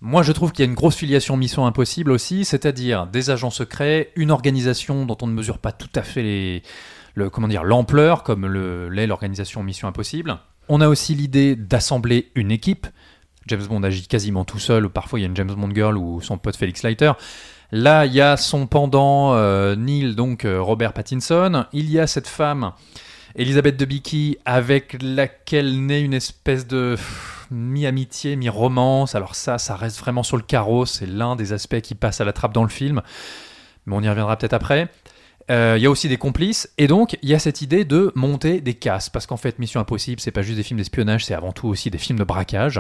Moi, je trouve qu'il y a une grosse filiation Mission Impossible aussi, c'est-à-dire des agents secrets, une organisation dont on ne mesure pas tout à fait l'ampleur, comme le- l'est l'organisation Mission Impossible. On a aussi l'idée d'assembler une équipe. James Bond agit quasiment tout seul, parfois il y a une James Bond girl ou son pote Felix Leiter. Là, il y a son pendant euh, Neil, donc euh, Robert Pattinson. Il y a cette femme, Elisabeth Debicki, avec laquelle naît une espèce de mi-amitié, mi-romance. Alors ça, ça reste vraiment sur le carreau. C'est l'un des aspects qui passe à la trappe dans le film. Mais on y reviendra peut-être après. Euh, Il y a aussi des complices, et donc il y a cette idée de monter des casses, parce qu'en fait, Mission Impossible, c'est pas juste des films d'espionnage, c'est avant tout aussi des films de braquage.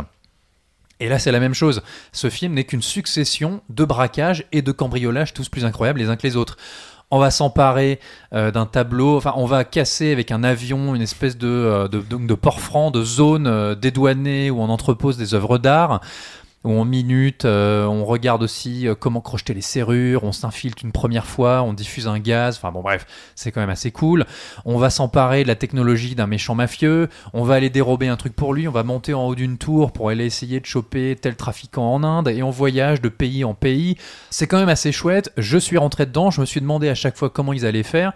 Et là, c'est la même chose. Ce film n'est qu'une succession de braquages et de cambriolages, tous plus incroyables les uns que les autres. On va s'emparer euh, d'un tableau, enfin, on va casser avec un avion une espèce de, euh, de, de, de port franc, de zone euh, dédouanée où on entrepose des œuvres d'art où on minute, euh, on regarde aussi euh, comment crocheter les serrures, on s'infiltre une première fois, on diffuse un gaz, enfin bon bref, c'est quand même assez cool. On va s'emparer de la technologie d'un méchant mafieux, on va aller dérober un truc pour lui, on va monter en haut d'une tour pour aller essayer de choper tel trafiquant en Inde, et on voyage de pays en pays. C'est quand même assez chouette, je suis rentré dedans, je me suis demandé à chaque fois comment ils allaient faire,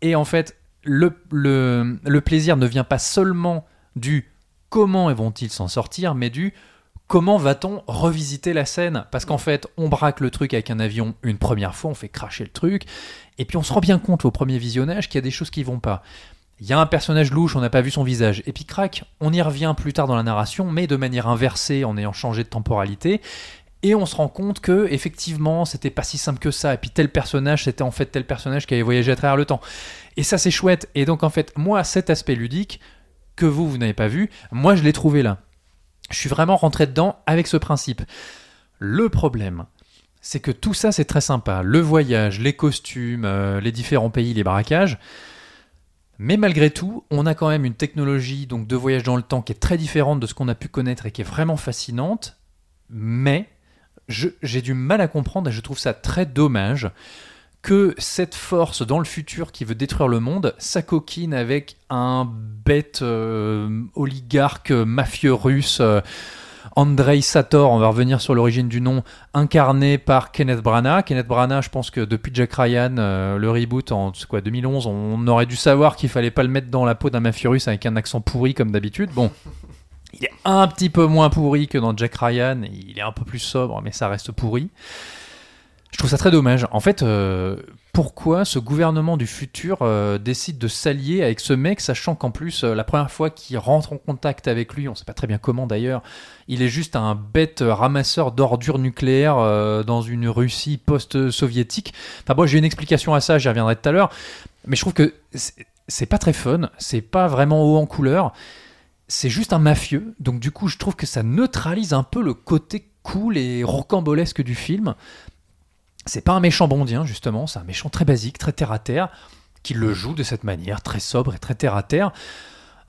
et en fait, le, le, le plaisir ne vient pas seulement du comment vont-ils s'en sortir, mais du comment va-t-on revisiter la scène? Parce qu'en fait, on braque le truc avec un avion une première fois, on fait cracher le truc, et puis on se rend bien compte au premier visionnage qu'il y a des choses qui vont pas. Il y a un personnage louche, on n'a pas vu son visage, et puis crac, on y revient plus tard dans la narration, mais de manière inversée, en ayant changé de temporalité, et on se rend compte que effectivement, c'était pas si simple que ça, et puis tel personnage, c'était en fait tel personnage qui avait voyagé à travers le temps. Et ça, c'est chouette. Et donc, en fait, moi, cet aspect ludique que vous, vous n'avez pas vu, moi, je l'ai trouvé là. Je suis vraiment rentré dedans avec ce principe. Le problème, c'est que tout ça, c'est très sympa. Le voyage, les costumes, euh, les différents pays, les braquages. Mais malgré tout, on a quand même une technologie donc de voyage dans le temps qui est très différente de ce qu'on a pu connaître et qui est vraiment fascinante. Mais j'ai du mal à comprendre et je trouve ça très dommage que cette force dans le futur qui veut détruire le monde s'acoquine avec un bête euh, oligarque euh, mafieux russe, euh, Andrei Sator, on va revenir sur l'origine du nom, incarné par Kenneth Branagh. Kenneth Branagh, je pense que depuis Jack Ryan, le reboot en quoi, 2011, on aurait dû savoir qu'il fallait pas le mettre dans la peau d'un mafieux russe avec un accent pourri comme d'habitude. Bon. Il est un petit peu moins pourri que dans Jack Ryan, il est un peu plus sobre, mais ça reste pourri. Je trouve ça très dommage. En fait, euh, pourquoi ce gouvernement du futur euh, décide de s'allier avec ce mec, sachant qu'en plus, euh, la première fois qu'il rentre en contact avec lui, on sait pas très bien comment d'ailleurs, il est juste un bête ramasseur d'ordures nucléaires dans une Russie post-soviétique. Enfin bon, j'ai une explication à ça, j'y reviendrai tout à l'heure. Mais je trouve que c'est pas très fun, c'est pas vraiment haut en couleur. C'est juste un mafieux, donc du coup, je trouve que ça neutralise un peu le côté cool et rocambolesque du film. C'est pas un méchant bondien, justement, c'est un méchant très basique, très terre à terre, qui le joue de cette manière, très sobre et très terre à terre.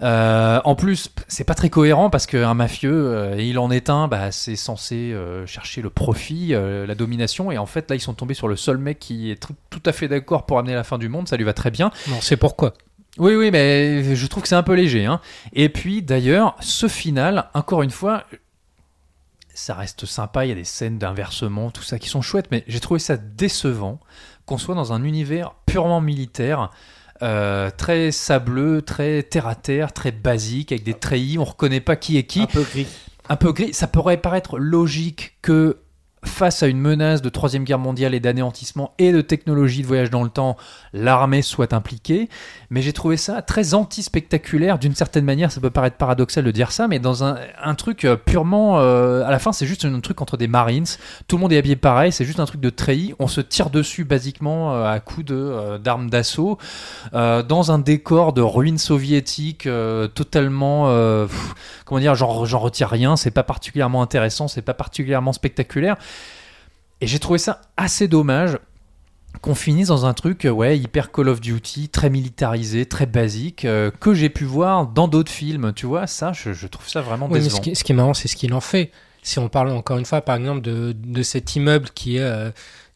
Euh, en plus, c'est pas très cohérent parce qu'un mafieux, euh, il en est un, bah, c'est censé euh, chercher le profit, la domination, et en fait là ils sont tombés sur le seul mec qui est tout à fait d'accord pour amener la fin du monde, ça lui va très bien. Non, c'est pourquoi. Oui, oui, mais je trouve que c'est un peu léger. hein. Et puis d'ailleurs, ce final, encore une fois, ça reste sympa, il y a des scènes d'inversement, tout ça qui sont chouettes, mais j'ai trouvé ça décevant qu'on soit dans un univers purement militaire. euh, très sableux, très terre à terre, très basique, avec des treillis, on reconnaît pas qui est qui Un peu gris. un peu gris. Ça pourrait paraître logique que face à une menace de troisième guerre mondiale et d'anéantissement et de technologie de voyage dans le temps, l'armée soit impliquée. Mais j'ai trouvé ça très anti-spectaculaire. D'une certaine manière, ça peut paraître paradoxal de dire ça, mais dans un, un truc euh, purement... euh, à la fin, c'est juste un truc entre des Marines. Tout le monde est habillé pareil. C'est juste un truc de treillis. On se tire dessus basiquement euh, à coups d'armes d'assaut. dans un décor de ruines soviétiques totalement... comment dire, j'en retire rien, c'est pas particulièrement intéressant, c'est pas particulièrement spectaculaire. Et j'ai trouvé ça assez dommage qu'on finisse dans un truc, euh, ouais, hyper Call of Duty, très militarisé, très basique, euh, que j'ai pu voir dans d'autres films, tu vois, ça, je, je trouve ça vraiment Oui, mais décevant. ce qui, ce qui est marrant, c'est ce qu'il en fait. Si on parle encore une fois, par exemple, de, de cet immeuble qui est, euh,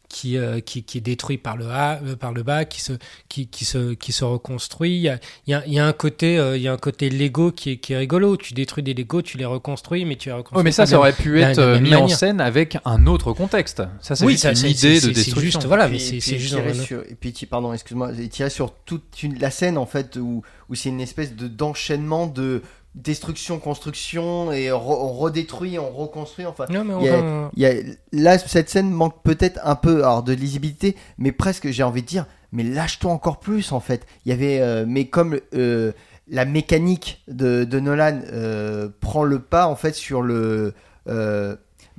qui, euh, qui, qui est détruit par le, A, euh, par le bas, qui se, qui, qui se, qui se reconstruit, il y a, il y a, il y a un côté, euh, il y a un côté Lego qui est, qui est rigolo. Tu détruis des Lego, tu les reconstruis, mais tu les reconstruis. Oui, mais ça, ça aurait pu être euh, mis en manière. scène avec un autre contexte. Ça, c'est Oui, ça, une c'est- idée c'est- de destruction. juste, voilà, mais Puis- c'est juste sur- et puis pardon, excuse-moi, et tirer sur toute une- la scène en fait où, où c'est une espèce de d'enchaînement de destruction, construction et re- on redétruit, on reconstruit. Enfin, Non, mais on il y a- va- il y a, là cette scène manque peut-être un peu alors de lisibilité, mais presque j'ai envie de dire, mais lâche-toi encore plus en fait. Il y avait, euh, mais comme euh, la mécanique de, de Nolan euh, prend le pas en fait sur le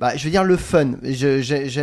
bah, je veux dire le fun. Je-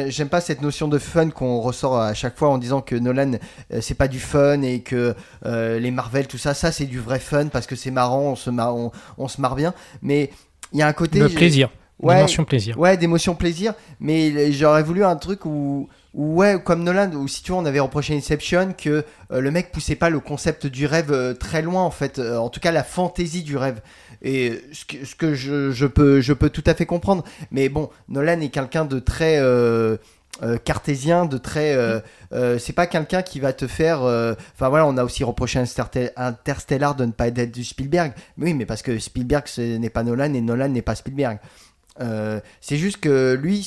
J'aime pas cette notion de fun qu'on ressort à chaque fois en disant que Nolan euh, c'est pas du fun et que euh, les Marvel tout ça, ça c'est du vrai fun parce que c'est marrant, on se marre, on, on se marre bien. Mais il y a un côté Le plaisir. Ouais, Dimension plaisir. Ouais, d'émotion plaisir, mais j'aurais voulu un truc où, ouais, comme Nolan, où si tu vois, on avait reproché Inception que euh, le mec poussait pas le concept du rêve euh, très loin, en fait, euh, en tout cas la fantaisie du rêve. Et ce que, je, peux, tout à fait comprendre, mais bon, Nolan est quelqu'un de très euh, euh, cartésien, de très. euh, c'est pas quelqu'un qui va te faire. Enfin voilà, on a aussi reproché Interstellar de ne pas être du Spielberg. Oui, mais parce que Spielberg ce n'est pas Nolan et Nolan n'est pas Spielberg. Euh, c'est juste que lui,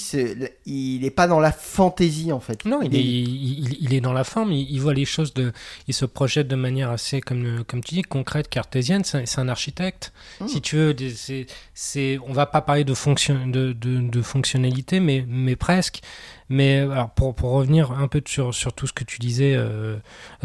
il est pas dans la fantaisie en fait. Non, il est, il, il- il est dans la forme, il, voit les choses de, il se projette de manière assez, comme, comme tu dis, concrète, cartésienne. C'est un- architecte, Hmm. si tu veux. C'est, c'est, on va pas parler de fonction, de, de, de fonctionnalité, mais, mais presque. Mais alors pour, pour revenir un peu sur, sur tout ce que tu disais, euh,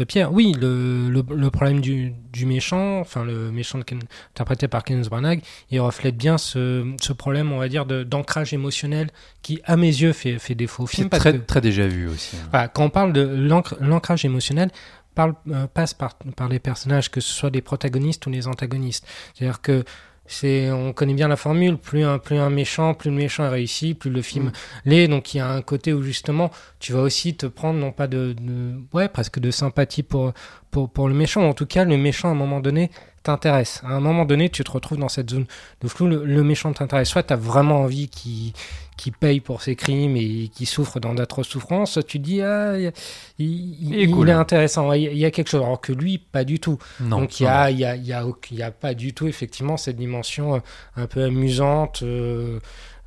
Pierre, oui, le, le, le problème du, du méchant, enfin le méchant de Ken- interprété par Kenneth Branagh, il reflète bien ce, ce problème, on va dire, d'ancrage émotionnel qui, à mes yeux, fait, fait défaut au film. Très, que- très déjà vu aussi. hein. voilà, quand on parle de l'ancrage émotionnel, parle, euh, passe par, par les personnages, que ce soit les protagonistes ou les antagonistes. C'est-à-dire que c'est, on connaît bien la formule, plus un, plus un méchant, plus le méchant est réussi, plus le film l'est. Donc il y a un côté où justement tu vas aussi te prendre non pas de, de- ouais presque de sympathie pour, pour pour le méchant, en tout cas le méchant à un moment donné t'intéresse. À un moment donné, tu te retrouves dans cette zone de flou. Le, le méchant t'intéresse. Soit tu as vraiment envie qu'il qui paye pour ses crimes et qui souffre dans d'atroces souffrances, tu te dis ah, il, est il cool. est intéressant, il y, a- quelque chose. Alors que lui, pas du tout. Non. Donc il y a, il y, a, il y, a, auc- il y a pas du tout effectivement cette dimension euh, un peu amusante, euh,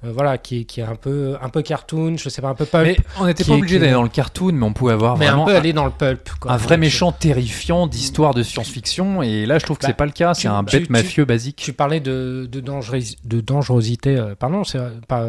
euh, voilà, qui est, qui est un peu, un peu cartoon, je sais pas, un peu pulp, Mais on n'était pas obligé d'aller dans le cartoon, mais on pouvait avoir mais vraiment un peu aller dans le pulp. Quoi. un vrai méchant terrifiant d'histoire de science-fiction. Et là, je trouve que Bah, c'est pas le cas. C'est un bête tu- mafieux basique. Tu parlais de, de, de dangerosité, euh, pardon, c'est euh, pas,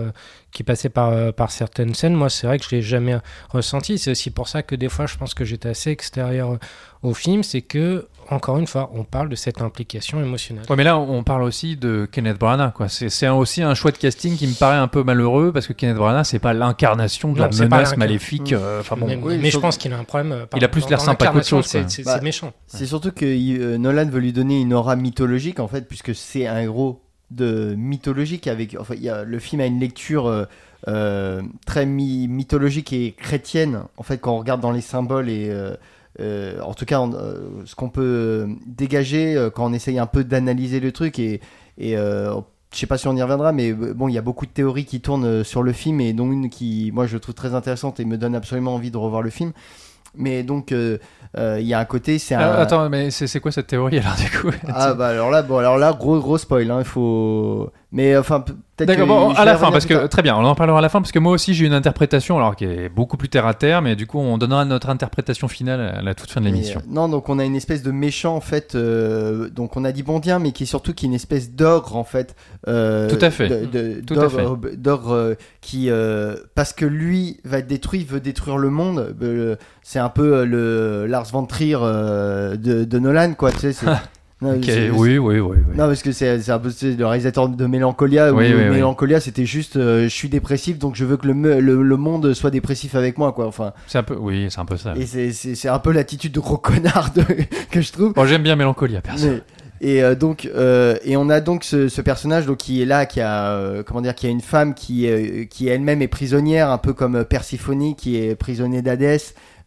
qui passait par, par certaines scènes. Moi, c'est vrai que je l'ai jamais ressenti. C'est aussi pour ça que des fois, je pense que j'étais assez extérieur au film. C'est que, encore une fois, on parle de cette implication émotionnelle. Ouais, mais là, on parle aussi de Kenneth Branagh. quoi. C'est aussi un choix de casting qui me paraît un peu malheureux parce que Kenneth Branagh, c'est pas l'incarnation de Non, la menace maléfique. Euh, bon. mais oui, mais je pense qu'il a un problème. euh, Il a plus dans- l'air dans sympa qu'autre chose, C'est c'est- Bah, c'est méchant. C'est surtout que euh, Nolan veut lui donner une aura mythologique en fait, puisque c'est un héros de mythologique avec. Enfin, il y a, le film a une lecture euh, euh, très mi- mythologique et chrétienne en fait quand on regarde dans les symboles et euh, en tout cas, on- euh, ce qu'on peut euh, dégager euh, quand on essaye un peu d'analyser le truc et, et je sais pas si on y reviendra, mais bon, il y a beaucoup de théories qui tournent sur le film et dont une qui, moi, je trouve très intéressante et me donne absolument envie de revoir le film. Mais donc, il y a un côté, c'est un. Ah, attends, mais c'est c'est quoi cette théorie alors du coup? Ah bah alors là, bon, alors là, gros gros spoil, hein, il faut. Mais enfin, pe- peut-être. D'accord, bon, à la fin, parce que très bien, on en parlera à la fin, parce que moi aussi j'ai une interprétation, alors qui est beaucoup plus terre à terre, mais du coup on donnera notre interprétation finale à la toute fin de l'émission. euh, non, donc on a une espèce de méchant en fait. euh, donc on a dit bondien, mais qui est surtout qui est une espèce d'ogre en fait. euh, Tout à fait. d'ogre, euh, d'ogre, euh, qui euh, parce que lui va être détruit, veut détruire le monde. euh, c'est un peu euh, le Lars von Trier euh, de, de Nolan, quoi. Tu sais, c'est- non, oui, oui, oui. oui. Non, parce que c'est un peu le réalisateur de Mélancolia. Où Oui, oui. Mélancolia, c'était juste euh, je suis dépressif, donc je veux que le, me- le, le monde soit dépressif avec moi, quoi. Enfin, C'est un peu, oui, c'est un peu ça. et c'est- un peu l'attitude de gros connard de- que je trouve. Bon, j'aime bien Mélancolia, perso. Mais- et euh, donc euh, et on a donc ce, ce personnage donc qui est là qui a euh, comment dire qui a une femme qui qui elle-même est prisonnière un peu comme Perséphone qui est prisonnier d'Hadès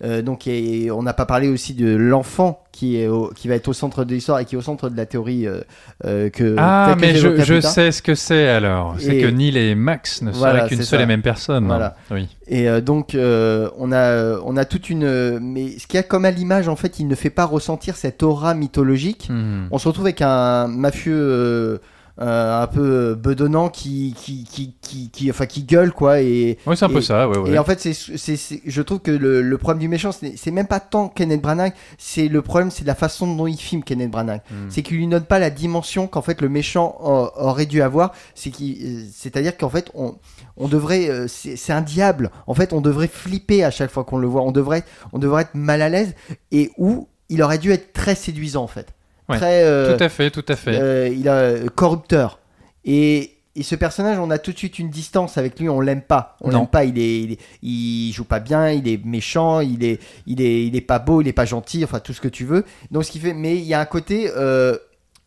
Euh, donc et on n'a pas parlé aussi de l'enfant qui est au- qui va être au centre de l'histoire et qui est au centre de la théorie euh, euh, que Ah, que mais je, sais ce que c'est alors. C'est que Neil et Max ne Voilà, seraient qu'une seule ça. et même personne. Voilà. Oui. Et euh, donc on a on a toute une mais ce qu'il y a comme à l'image en fait il ne fait pas ressentir cette aura mythologique Hmm. on se retrouve avec un mafieux un peu bedonnant qui qui, qui, qui, qui- enfin, qui gueule, quoi. Et, Oui, c'est un peu ça, ouais, ouais. Et en fait, c'est, c'est, je trouve que le, le problème du méchant, c'est, c'est même pas tant Kenneth Branagh, c'est le problème, c'est la façon dont il filme Kenneth Branagh. Hmm. C'est qu'il lui donne pas la dimension qu'en fait le méchant aurait dû avoir. C'est euh, c'est-à-dire qu'en fait, on, on devrait, euh, c'est, c'est un diable. En fait, on devrait flipper à chaque fois qu'on le voit. On devrait, on devrait être mal à l'aise et où il aurait dû être très séduisant en fait. Ouais, Très, euh, Tout à fait, tout à fait. euh, il a euh, corrupteur. Et, et ce personnage, on a tout de suite une distance avec lui. On l'aime pas. On l'aime pas. Il est, il est- il joue pas bien. Il est méchant. Il est, il est, il est pas beau. Il est pas gentil. Enfin, tout ce que tu veux. Donc, ce qui fait. Mais il y a un côté. euh,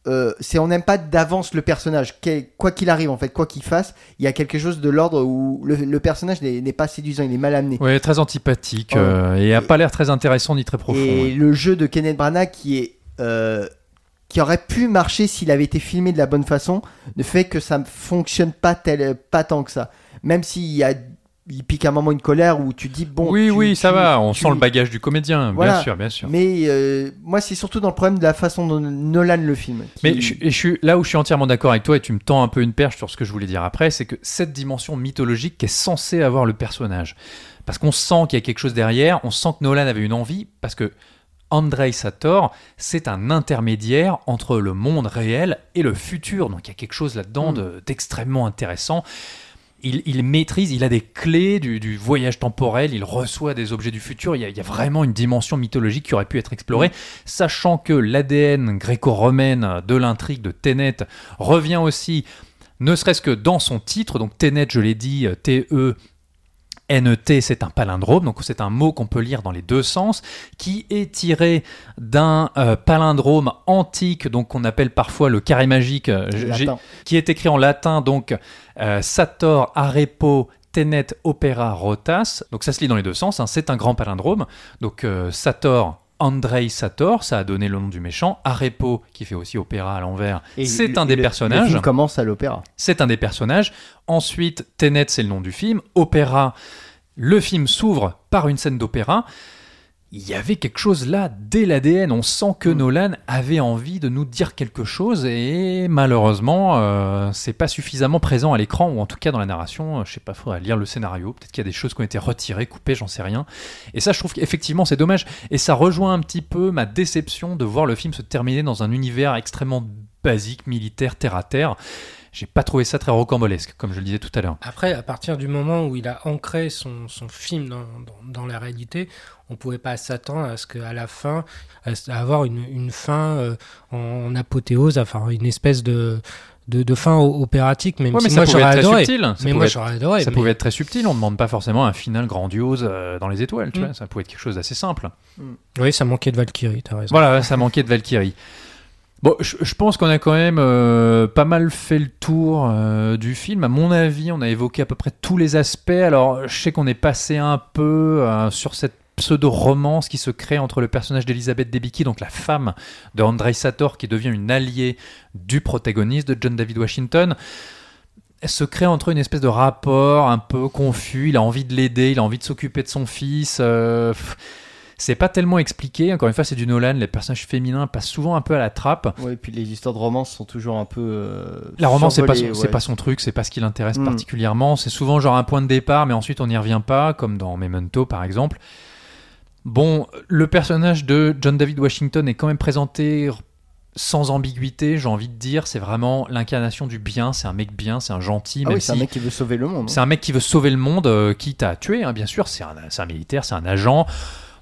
euh, c'est on n'aime pas d'avance le personnage, quoi qu'il arrive en fait, quoi qu'il fasse, il y a quelque chose de l'ordre où le, le personnage n'est pas séduisant, il est mal amené. Ouais, très antipathique euh, et a pas l'air très intéressant ni très profond. Et ouais. le jeu de Kenneth Branagh qui est qui aurait pu marcher s'il avait été filmé de la bonne façon, ne fait que ça ne fonctionne pas tel, pas tant que ça. Même s'il y a il pique à un moment une colère où tu dis bon. oui, tu- oui, ça tu- va. On sent le bagage du comédien, Voilà. bien sûr, bien sûr. Mais euh, moi, c'est surtout dans le problème de la façon dont Nolan le filme. qui- Mais je, je suis là où je suis entièrement d'accord avec toi et tu me tends un peu une perche sur ce que je voulais dire après, c'est que cette dimension mythologique qu'est censée avoir le personnage, parce qu'on sent qu'il y a quelque chose derrière, on sent que Nolan avait une envie, parce que Andrei Sator, c'est un intermédiaire entre le monde réel et le futur, donc il y a quelque chose là-dedans Mm. de- d'extrêmement intéressant. Il, il maîtrise, il a des clés du, du voyage temporel, il reçoit des objets du futur, il y, a, il y a vraiment une dimension mythologique qui aurait pu être explorée, sachant que l'ADN gréco-romaine de l'intrigue de Tenet revient aussi, ne serait-ce que dans son titre, donc Tenet, je l'ai dit, T-E, NET, c'est un palindrome, donc c'est un mot qu'on peut lire dans les deux sens, qui est tiré d'un euh, palindrome antique, donc qu'on appelle parfois le carré magique, euh, qui est écrit en latin, donc euh, Sator, Arepo, Tenet, Opera, Rotas. Donc ça se lit dans les deux sens, hein, c'est un grand palindrome. Donc euh, Sator, Andrei Sator, ça a donné le nom du méchant. Arepo, qui fait aussi opéra à l'envers, c'est un des le- personnages. Le film commence à l'opéra. C'est un des personnages. Ensuite, Tenet, c'est le nom du film. Opéra, le film s'ouvre par une scène d'opéra. Il y avait quelque chose là dès l'ADN. On sent que Mm. Nolan avait envie de nous dire quelque chose et malheureusement, euh, c'est pas suffisamment présent à l'écran ou en tout cas dans la narration. Je sais pas, faudrait lire le scénario. Peut-être qu'il y a des choses qui ont été retirées, coupées, j'en sais rien. Et ça, je trouve qu'effectivement, c'est dommage. Et ça rejoint un petit peu ma déception de voir le film se terminer dans un univers extrêmement basique, militaire, terre à terre. J'ai pas trouvé ça très rocambolesque, comme je le disais tout à l'heure. Après, à partir du moment où il a ancré son, son film dans, dans, dans la réalité, on pouvait pas s'attendre à ce qu'à la fin, à avoir une, une fin euh, en, apothéose, enfin une espèce de, de, de fin opératique, même Ouais, mais si ça moi pouvait j'aurais être très adoré. subtil. Ça mais pouvait moi être- j'aurais adoré. Ça mais- pouvait être très subtil, on ne demande pas forcément un final grandiose euh, dans les étoiles, tu Mm. vois. Ça pouvait être quelque chose d'assez simple. Oui, ça manquait de Valkyrie, t'as raison. Voilà, ça manquait de Valkyrie. Bon, je, je pense qu'on a quand même euh, pas mal fait le tour euh, du film. À mon avis, on a évoqué à peu près tous les aspects. Alors, je sais qu'on est passé un peu euh, sur cette pseudo-romance qui se crée entre le personnage d'Elisabeth Debicki, donc la femme de Andrei Sator, qui devient une alliée du protagoniste de John David Washington. Elle se crée entre eux une espèce de rapport un peu confus. Il a envie de l'aider, il a envie de s'occuper de son fils. euh, c'est pas tellement expliqué. Encore une fois, c'est du Nolan. Les personnages féminins passent souvent un peu à la trappe. Ouais, et puis les histoires de romance sont toujours un peu. euh, La romance, c'est pas, son- survolées, c'est ouais. pas son truc, c'est pas ce qui l'intéresse Mm. particulièrement. C'est souvent genre un point de départ, mais ensuite on n'y revient pas, comme dans Memento par exemple. Bon, le personnage de John David Washington est quand même présenté sans ambiguïté, j'ai envie de dire. C'est vraiment l'incarnation du bien. C'est un mec bien, c'est un gentil, Ah oui, c'est un mec qui veut sauver le monde. c'est un mec qui veut sauver le monde, euh, quitte à tuer, hein, bien sûr. C'est un, militaire, c'est un agent.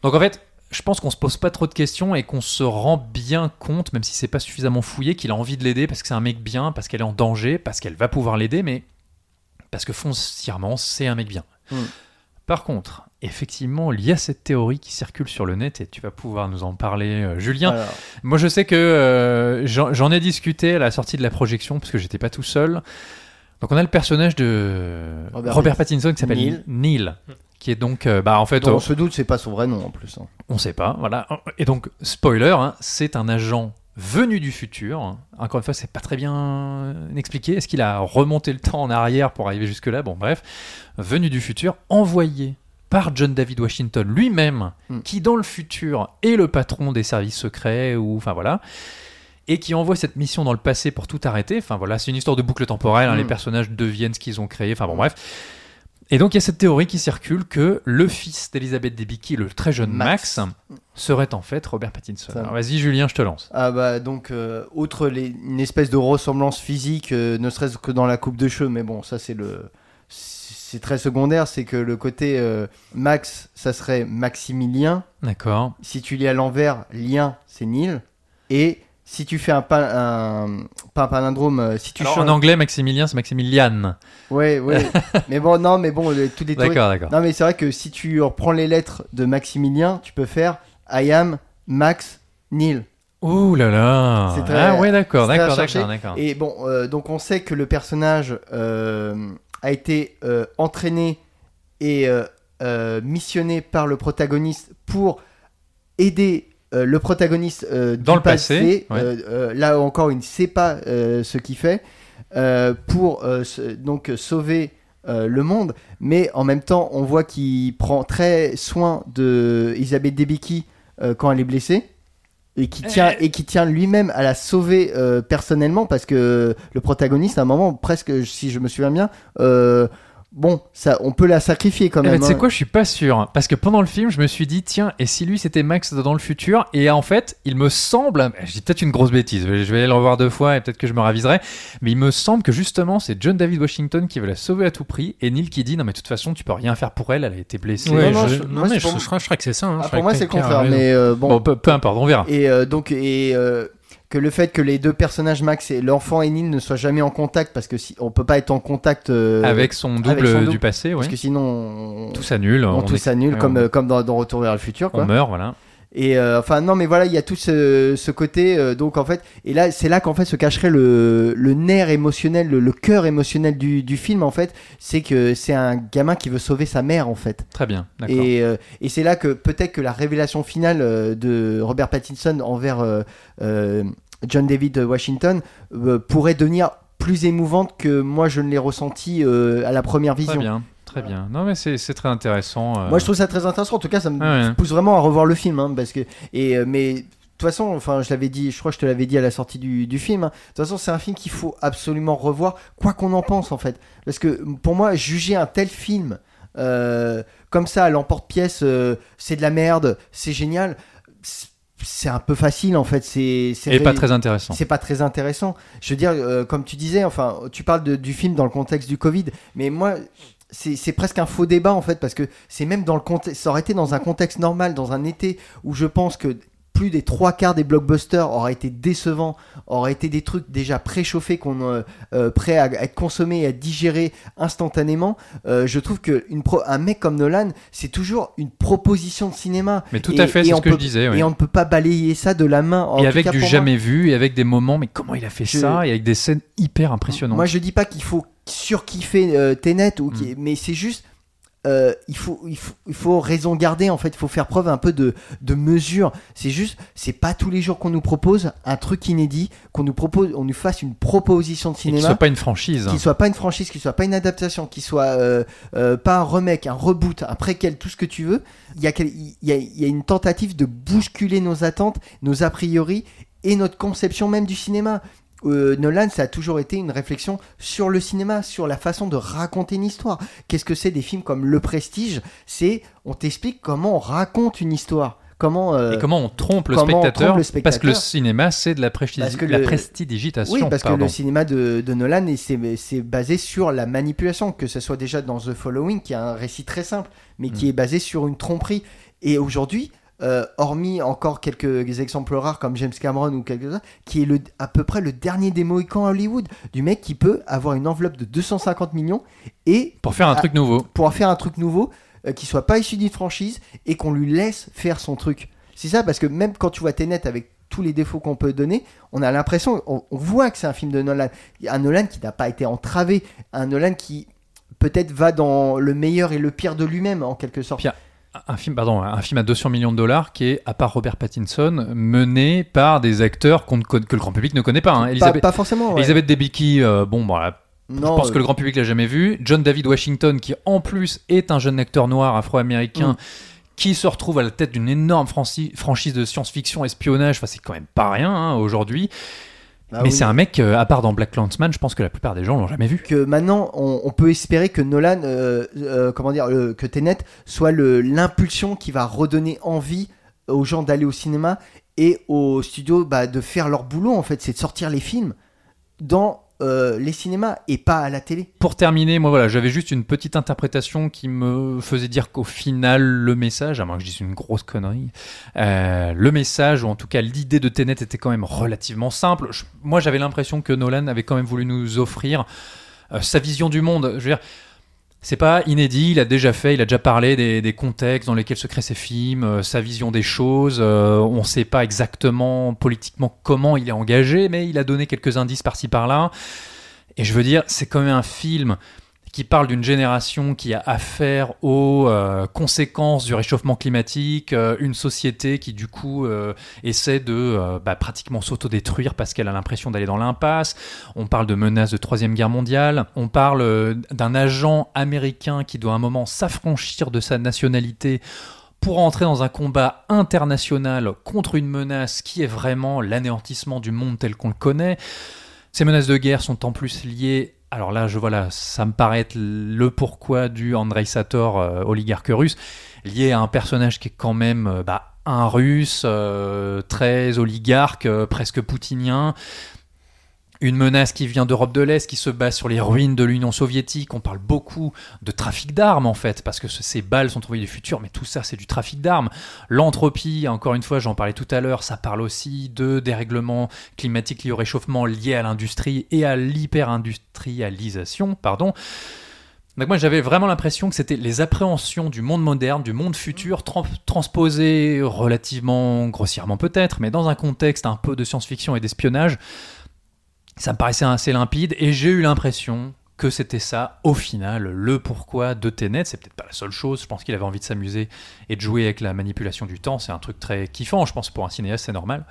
Donc en fait, je pense qu'on se pose pas trop de questions et qu'on se rend bien compte, même si c'est pas suffisamment fouillé, qu'il a envie de l'aider parce que c'est un mec bien, parce qu'elle est en danger, parce qu'elle va pouvoir l'aider, mais parce que foncièrement, c'est un mec bien. Mm. Par contre, effectivement, il y a cette théorie qui circule sur le net et tu vas pouvoir nous en parler, euh, Julien. Alors, Moi, je sais que euh, j'en ai discuté à la sortie de la projection parce que j'étais pas tout seul. Donc, on a le personnage de Robert Robert, Pattinson. Qui s'appelle Neil. Neil. qui est donc, euh, bah, en fait, on se doute, c'est pas son vrai nom en plus. hein. on sait pas, voilà. Et donc, spoiler, hein, c'est un agent venu du futur. Encore une fois, c'est pas très bien expliqué. Est-ce qu'il a remonté le temps en arrière pour arriver jusque-là? Bon, bref, venu du futur, envoyé par John David Washington lui-même, Hmm. qui dans le futur est le patron des services secrets, ou enfin voilà, et qui envoie cette mission dans le passé pour tout arrêter. Enfin voilà, c'est une histoire de boucle temporelle. hein, Hmm. les personnages deviennent ce qu'ils ont créé. Enfin bon, bref. Et donc il y a cette théorie qui circule que le fils d'Elizabeth Debicki, le très jeune Max, Max. serait en fait Robert Pattinson. Vas-y Julien, je te lance. Ah bah donc, euh, outre les, une espèce de ressemblance physique, euh, ne serait-ce que dans la coupe de cheveux, mais bon, ça c'est le. C'est très secondaire, c'est que le côté euh, Max, ça serait Maximilien. D'accord. Si tu lis à l'envers, lien, c'est Neil. Et si tu fais un, un, pas un palindrome, euh, si tu Alors, changes- en anglais, Maximilien, c'est Maximilian. Ouais, ouais. mais bon, non, mais bon, les- tous les théories- D'accord, d'accord. Non, mais c'est vrai que si tu reprends les lettres de Maximilien, tu peux faire I am Max Neil. Ouh là là. C'est très- ah ouais, d'accord, c'est très d'accord, d'accord, d'accord. Et bon, euh, donc on sait que le personnage euh, a été euh, entraîné et euh, euh, missionné par le protagoniste pour aider le protagoniste Dans du le passé, ouais. Là encore, il ne sait pas ce qu'il fait pour se- donc sauver euh, le monde, mais en même temps, on voit qu'il prend très soin de Elisabeth Debicki euh, quand elle est blessée. Et qui tient, et qui tient lui-même à la sauver euh, personnellement parce que le protagoniste à un moment presque si je me souviens bien euh, bon ça on peut la sacrifier quand Eh ben, même tu sais hein. quoi, je suis pas sûr. Parce que pendant le film, je me suis dit, tiens, et si lui c'était Max dans le futur? Et en fait, il me semble, je dis peut-être une grosse bêtise, je vais aller le revoir deux fois et peut-être que je me raviserai, mais il me semble que justement, c'est John David Washington qui veut la sauver à tout prix et Neil qui dit, non, mais de toute façon, tu peux rien faire pour elle, elle a été blessée. Ouais, non, je, non, mais je, pour- je crois, je crois que c'est ça. hein. Ah, pour moi c'est le contraire mais euh, bon, Bon, peu, peu importe, on verra. et euh, donc et euh, que le fait que les deux personnages Max et l'enfant et Neil ne soient jamais en contact parce que si on peut pas être en contact euh, avec son double, avec son double, du passé, ouais. parce que sinon on, Tout s'annule. on, tout s'annule comme on- euh, comme dans, dans Retour vers le futur quoi. on meurt, voilà. Et euh, enfin non mais voilà il y a tout ce, ce côté euh, donc en fait et là c'est là qu'en fait se cacherait le, le nerf émotionnel le, le cœur émotionnel du, du film en fait c'est que c'est un gamin qui veut sauver sa mère en fait Très bien, d'accord. et, euh, et c'est là que peut-être que la révélation finale de Robert Pattinson envers John David Washington pourrait devenir plus émouvante que moi je ne l'ai ressenti euh, à la première Très vision. bien, très bien. Non, mais c'est très intéressant. euh. Moi, je trouve ça très intéressant. En tout cas, ça me Ah ouais. pousse vraiment à revoir le film, hein, parce que et euh, mais de toute façon, enfin, je l'avais dit, je crois que je te l'avais dit à la sortie du, du film. hein. De toute façon, c'est un film qu'il faut absolument revoir, quoi qu'on en pense, en fait. Parce que pour moi, juger un tel film euh, comme ça à l'emporte-pièce, euh, c'est de la merde, c'est génial. c'est- un peu facile, en fait. C'est Et pas très intéressant. c'est pas très intéressant. Je veux dire, euh, comme tu disais, enfin, tu parles de- du film dans le contexte du Covid, mais moi, c'est presque un faux débat en fait, parce que c'est même dans le contexte, ça aurait été dans un contexte normal, dans un été où je pense que plus des trois quarts des blockbusters auraient été décevants, auraient été des trucs déjà préchauffés, qu'on euh, euh, prêts à, à être consommés et à digérer instantanément. Euh, je trouve que une pro- un mec comme Nolan, c'est toujours une proposition de cinéma. Mais tout Et- à fait, c'est ce que je peut- disais. ouais. Et on ne peut pas balayer ça de la main. En Et avec cas du moi. jamais vu, et avec des moments, mais comment il a fait Je- ça Et avec des scènes hyper impressionnantes. Moi, je dis pas qu'il faut surkiffer euh, Tenet, ou Mm. mais c'est juste euh, il, faut, il, faut, il faut raison garder, en fait, il faut faire preuve un peu de, de mesure. C'est juste, c'est pas tous les jours qu'on nous propose un truc inédit, qu'on nous propose, on nous fasse une proposition de cinéma qu'il soit pas une franchise. qui soit pas une franchise, qui soit pas une adaptation, qui soit euh, euh, pas un remake, un reboot, un préquel, tout ce que tu veux. Il y, a il y, a, il y a une tentative de bousculer nos attentes, nos a priori et notre conception même du cinéma. Euh, Nolan, ça a toujours été une réflexion sur le cinéma, sur la façon de raconter une histoire. Qu'est-ce que c'est des films comme Le Prestige? C'est on t'explique comment on raconte une histoire. Comment, euh, Et comment on trompe le, comment on spectateur, trompe le spectateur Parce que le cinéma, c'est de la, prestigi- Parce que la le- prestidigitation. Oui, parce que le cinéma de, de Nolan, est- c'est basé sur la manipulation, que ce soit déjà dans The Following, qui est un récit très simple, mais Mm. qui est basé sur une tromperie. Et aujourd'hui, euh, hormis encore quelques exemples rares comme James Cameron ou quelques-uns, qui est le, à peu près le dernier des Mohicans à Hollywood, du mec qui peut avoir une enveloppe de 250 millions et Pour faire un truc nouveau. pouvoir faire un truc nouveau euh, qui soit pas issu d'une franchise et qu'on lui laisse faire son truc. C'est ça, parce que même quand tu vois Tenet avec tous les défauts qu'on peut donner, on a l'impression, on, on voit que c'est un film de Nolan. Un Nolan qui n'a pas été entravé, un Nolan qui peut-être va dans le meilleur et le pire de lui-même en quelque sorte. Un film, pardon, un film à 200 millions de dollars qui est, à part Robert Pattinson, mené par des acteurs que le grand public ne connaît pas. hein. Elisabeth, pas forcément. ouais. Elisabeth Debicki, euh, bon, voilà, je pense euh, que le grand public l'a jamais vu. John David Washington, qui en plus est un jeune acteur noir afro-américain, Mm. qui se retrouve à la tête d'une énorme franchise de science-fiction, espionnage, enfin, c'est quand même pas rien hein, aujourd'hui. Bah Mais oui. c'est un mec, euh, à part dans Black Landsman, je pense que la plupart des gens l'ont jamais vu. que maintenant on, on peut espérer que Nolan, euh, euh, comment dire, que Tenet soit le- l'impulsion qui va redonner envie aux gens d'aller au cinéma et aux studios bah, de faire leur boulot en fait, c'est de sortir les films dans euh, les cinémas et pas à la télé. Pour terminer, moi voilà, j'avais juste une petite interprétation qui me faisait dire qu'au final, le message, à moins que je dise une grosse connerie, euh, le message, ou en tout cas l'idée de Tenet était quand même relativement simple. Moi j'avais l'impression que Nolan avait quand même voulu nous offrir euh, sa vision du monde. Je veux dire, c'est pas inédit, il a déjà fait, il a déjà parlé des, contextes dans lesquels se créent ses films, euh, sa vision des choses. euh, on ne sait pas exactement politiquement comment il est engagé, mais il a donné quelques indices par-ci par-là. Et je veux dire, c'est quand même un film qui parle d'une génération qui a affaire aux euh, conséquences du réchauffement climatique, euh, une société qui du coup euh, essaie de bah, pratiquement s'autodétruire parce qu'elle a l'impression d'aller dans l'impasse. On parle de menaces de troisième guerre mondiale. On parle d'un agent américain qui doit à un moment s'affranchir de sa nationalité pour entrer dans un combat international contre une menace qui est vraiment l'anéantissement du monde tel qu'on le connaît. Ces menaces de guerre sont en plus liées. Alors là, je voilà, ça me paraît être le pourquoi du Andrei Sator, euh, oligarque russe, lié à un personnage qui est quand même euh, bah, un russe, euh, très oligarque, presque poutinien. Une menace qui vient d'Europe de l'Est, qui se base sur les ruines de l'Union soviétique. On parle beaucoup de trafic d'armes en fait, parce que ce- ces balles sont trouvées du futur, mais tout ça c'est du trafic d'armes. L'entropie, encore une fois, j'en parlais tout à l'heure, ça parle aussi de dérèglement climatique lié au réchauffement, lié à l'industrie et à l'hyper-industrialisation, pardon. Donc moi j'avais vraiment l'impression que c'était les appréhensions du monde moderne, du monde futur, tran- transposées relativement grossièrement peut-être, mais dans un contexte un peu de science-fiction et d'espionnage, ça me paraissait assez limpide et j'ai eu l'impression que c'était ça, au final, le pourquoi de Tenet. C'est peut-être pas la seule chose. Je pense qu'il avait envie de s'amuser et de jouer avec la manipulation du temps. C'est un truc très kiffant, je pense, pour un cinéaste, c'est normal.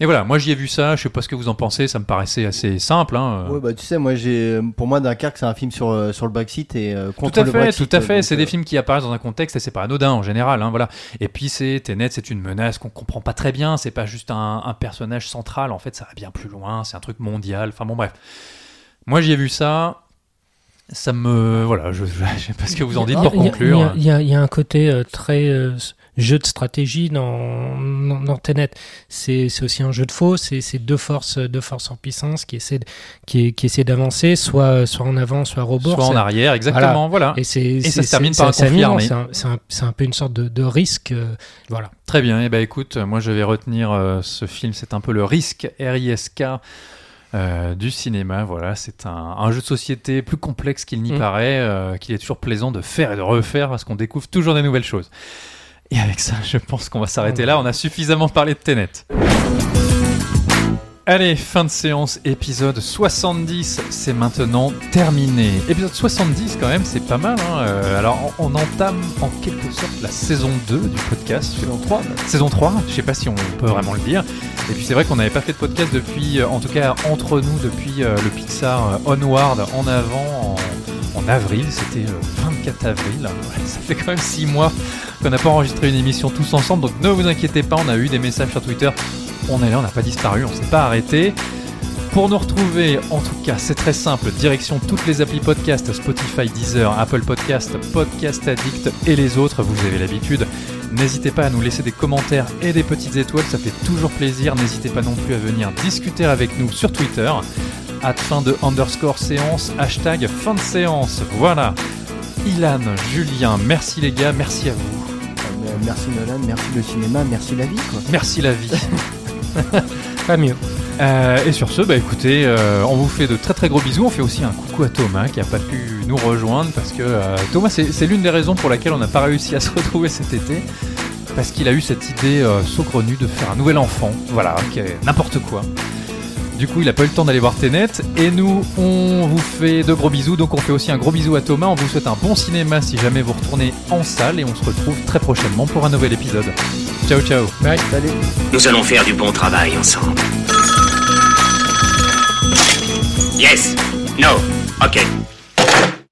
Mais voilà, moi j'y ai vu ça. Je sais pas ce que vous en pensez. Ça me paraissait assez simple. hein. Ouais, bah tu sais, moi j'ai, pour moi Dunkerque c'est un film sur euh, sur le Brexit et euh, contre Tout à le fait, Brexit. tout à fait. donc, C'est euh, des films qui apparaissent dans un contexte et c'est pas anodin en général. hein, voilà. Et puis c'est Tenet, c'est une menace qu'on comprend pas très bien. C'est pas juste un, un personnage central. En fait, ça va bien plus loin. C'est un truc mondial. Enfin bon, bref. Moi, j'y ai vu ça. Ça me voilà. Je, je sais pas ce que vous en dites pour conclure. Il y a- y, y un côté euh, très euh, jeu de stratégie dans, dans, dans Tenet. C'est aussi un jeu de faux. C'est deux forces, deux forces en puissance qui essaient, qui, qui essaient d'avancer, soit, soit en avant, soit bord. Soit en arrière, exactement. Voilà. Et, ça se termine par un conflit armé. C'est un, un- peu une sorte de, de risque. euh, voilà. Très bien. Et ben écoute, moi je vais retenir ce film. C'est un peu le risque R-I-S-K. Euh, du cinéma, voilà, c'est un, un jeu de société plus complexe qu'il n'y Mm. paraît, euh, qu'il est toujours plaisant de faire et de refaire parce qu'on découvre toujours des nouvelles choses. Et avec ça, je pense qu'on va s'arrêter là. On a suffisamment parlé de Tenet. Allez, fin de séance, épisode 70, c'est maintenant terminé. Épisode 70 quand même, c'est pas mal. Hein euh, alors on, entame en quelque sorte la saison 2 du podcast. Saison 3. Saison 3, je sais pas si on peut vraiment le dire. Et puis c'est vrai qu'on n'avait pas fait de podcast depuis, euh, en tout cas entre nous, depuis euh, le Pixar Onward en avant en, avril, c'était le 24 avril. Ça fait quand même 6 mois qu'on n'a pas enregistré une émission tous ensemble, donc ne vous inquiétez pas, on a eu des messages sur Twitter. On est là, on n'a pas disparu, on s'est pas arrêté. Pour nous retrouver, en tout cas, c'est très simple. Direction toutes les applis podcast, Spotify, Deezer, Apple Podcast, Podcast Addict et les autres, vous avez l'habitude. N'hésitez pas à nous laisser des commentaires et des petites étoiles, ça fait toujours plaisir. N'hésitez pas non plus à venir discuter avec nous sur Twitter. At fin de underscore séance, hashtag fin de séance. Voilà. Ilan, Julien, merci les gars, merci à vous. Euh, merci Nolan, merci le cinéma, merci la vie quoi. Merci la vie. Pas mieux. Euh, et sur ce, bah écoutez, euh, on vous fait de très très gros bisous. On fait aussi un coucou à Thomas qui a pas pu nous rejoindre parce que euh, Thomas, c'est l'une des raisons pour laquelle on n'a pas réussi à se retrouver cet été. Parce qu'il a eu cette idée saugrenue de faire un nouvel enfant. Voilà, qui est n'importe quoi. Du coup, il a pas eu le temps d'aller voir Tenet. Et nous, on vous fait de gros bisous. Donc, on fait aussi un gros bisou à Thomas. On vous souhaite un bon cinéma si jamais vous retournez en salle. Et on se retrouve très prochainement pour un nouvel épisode. Ciao, ciao. Bye. Salut. Nous allons faire du bon travail ensemble. Yes. No. Ok.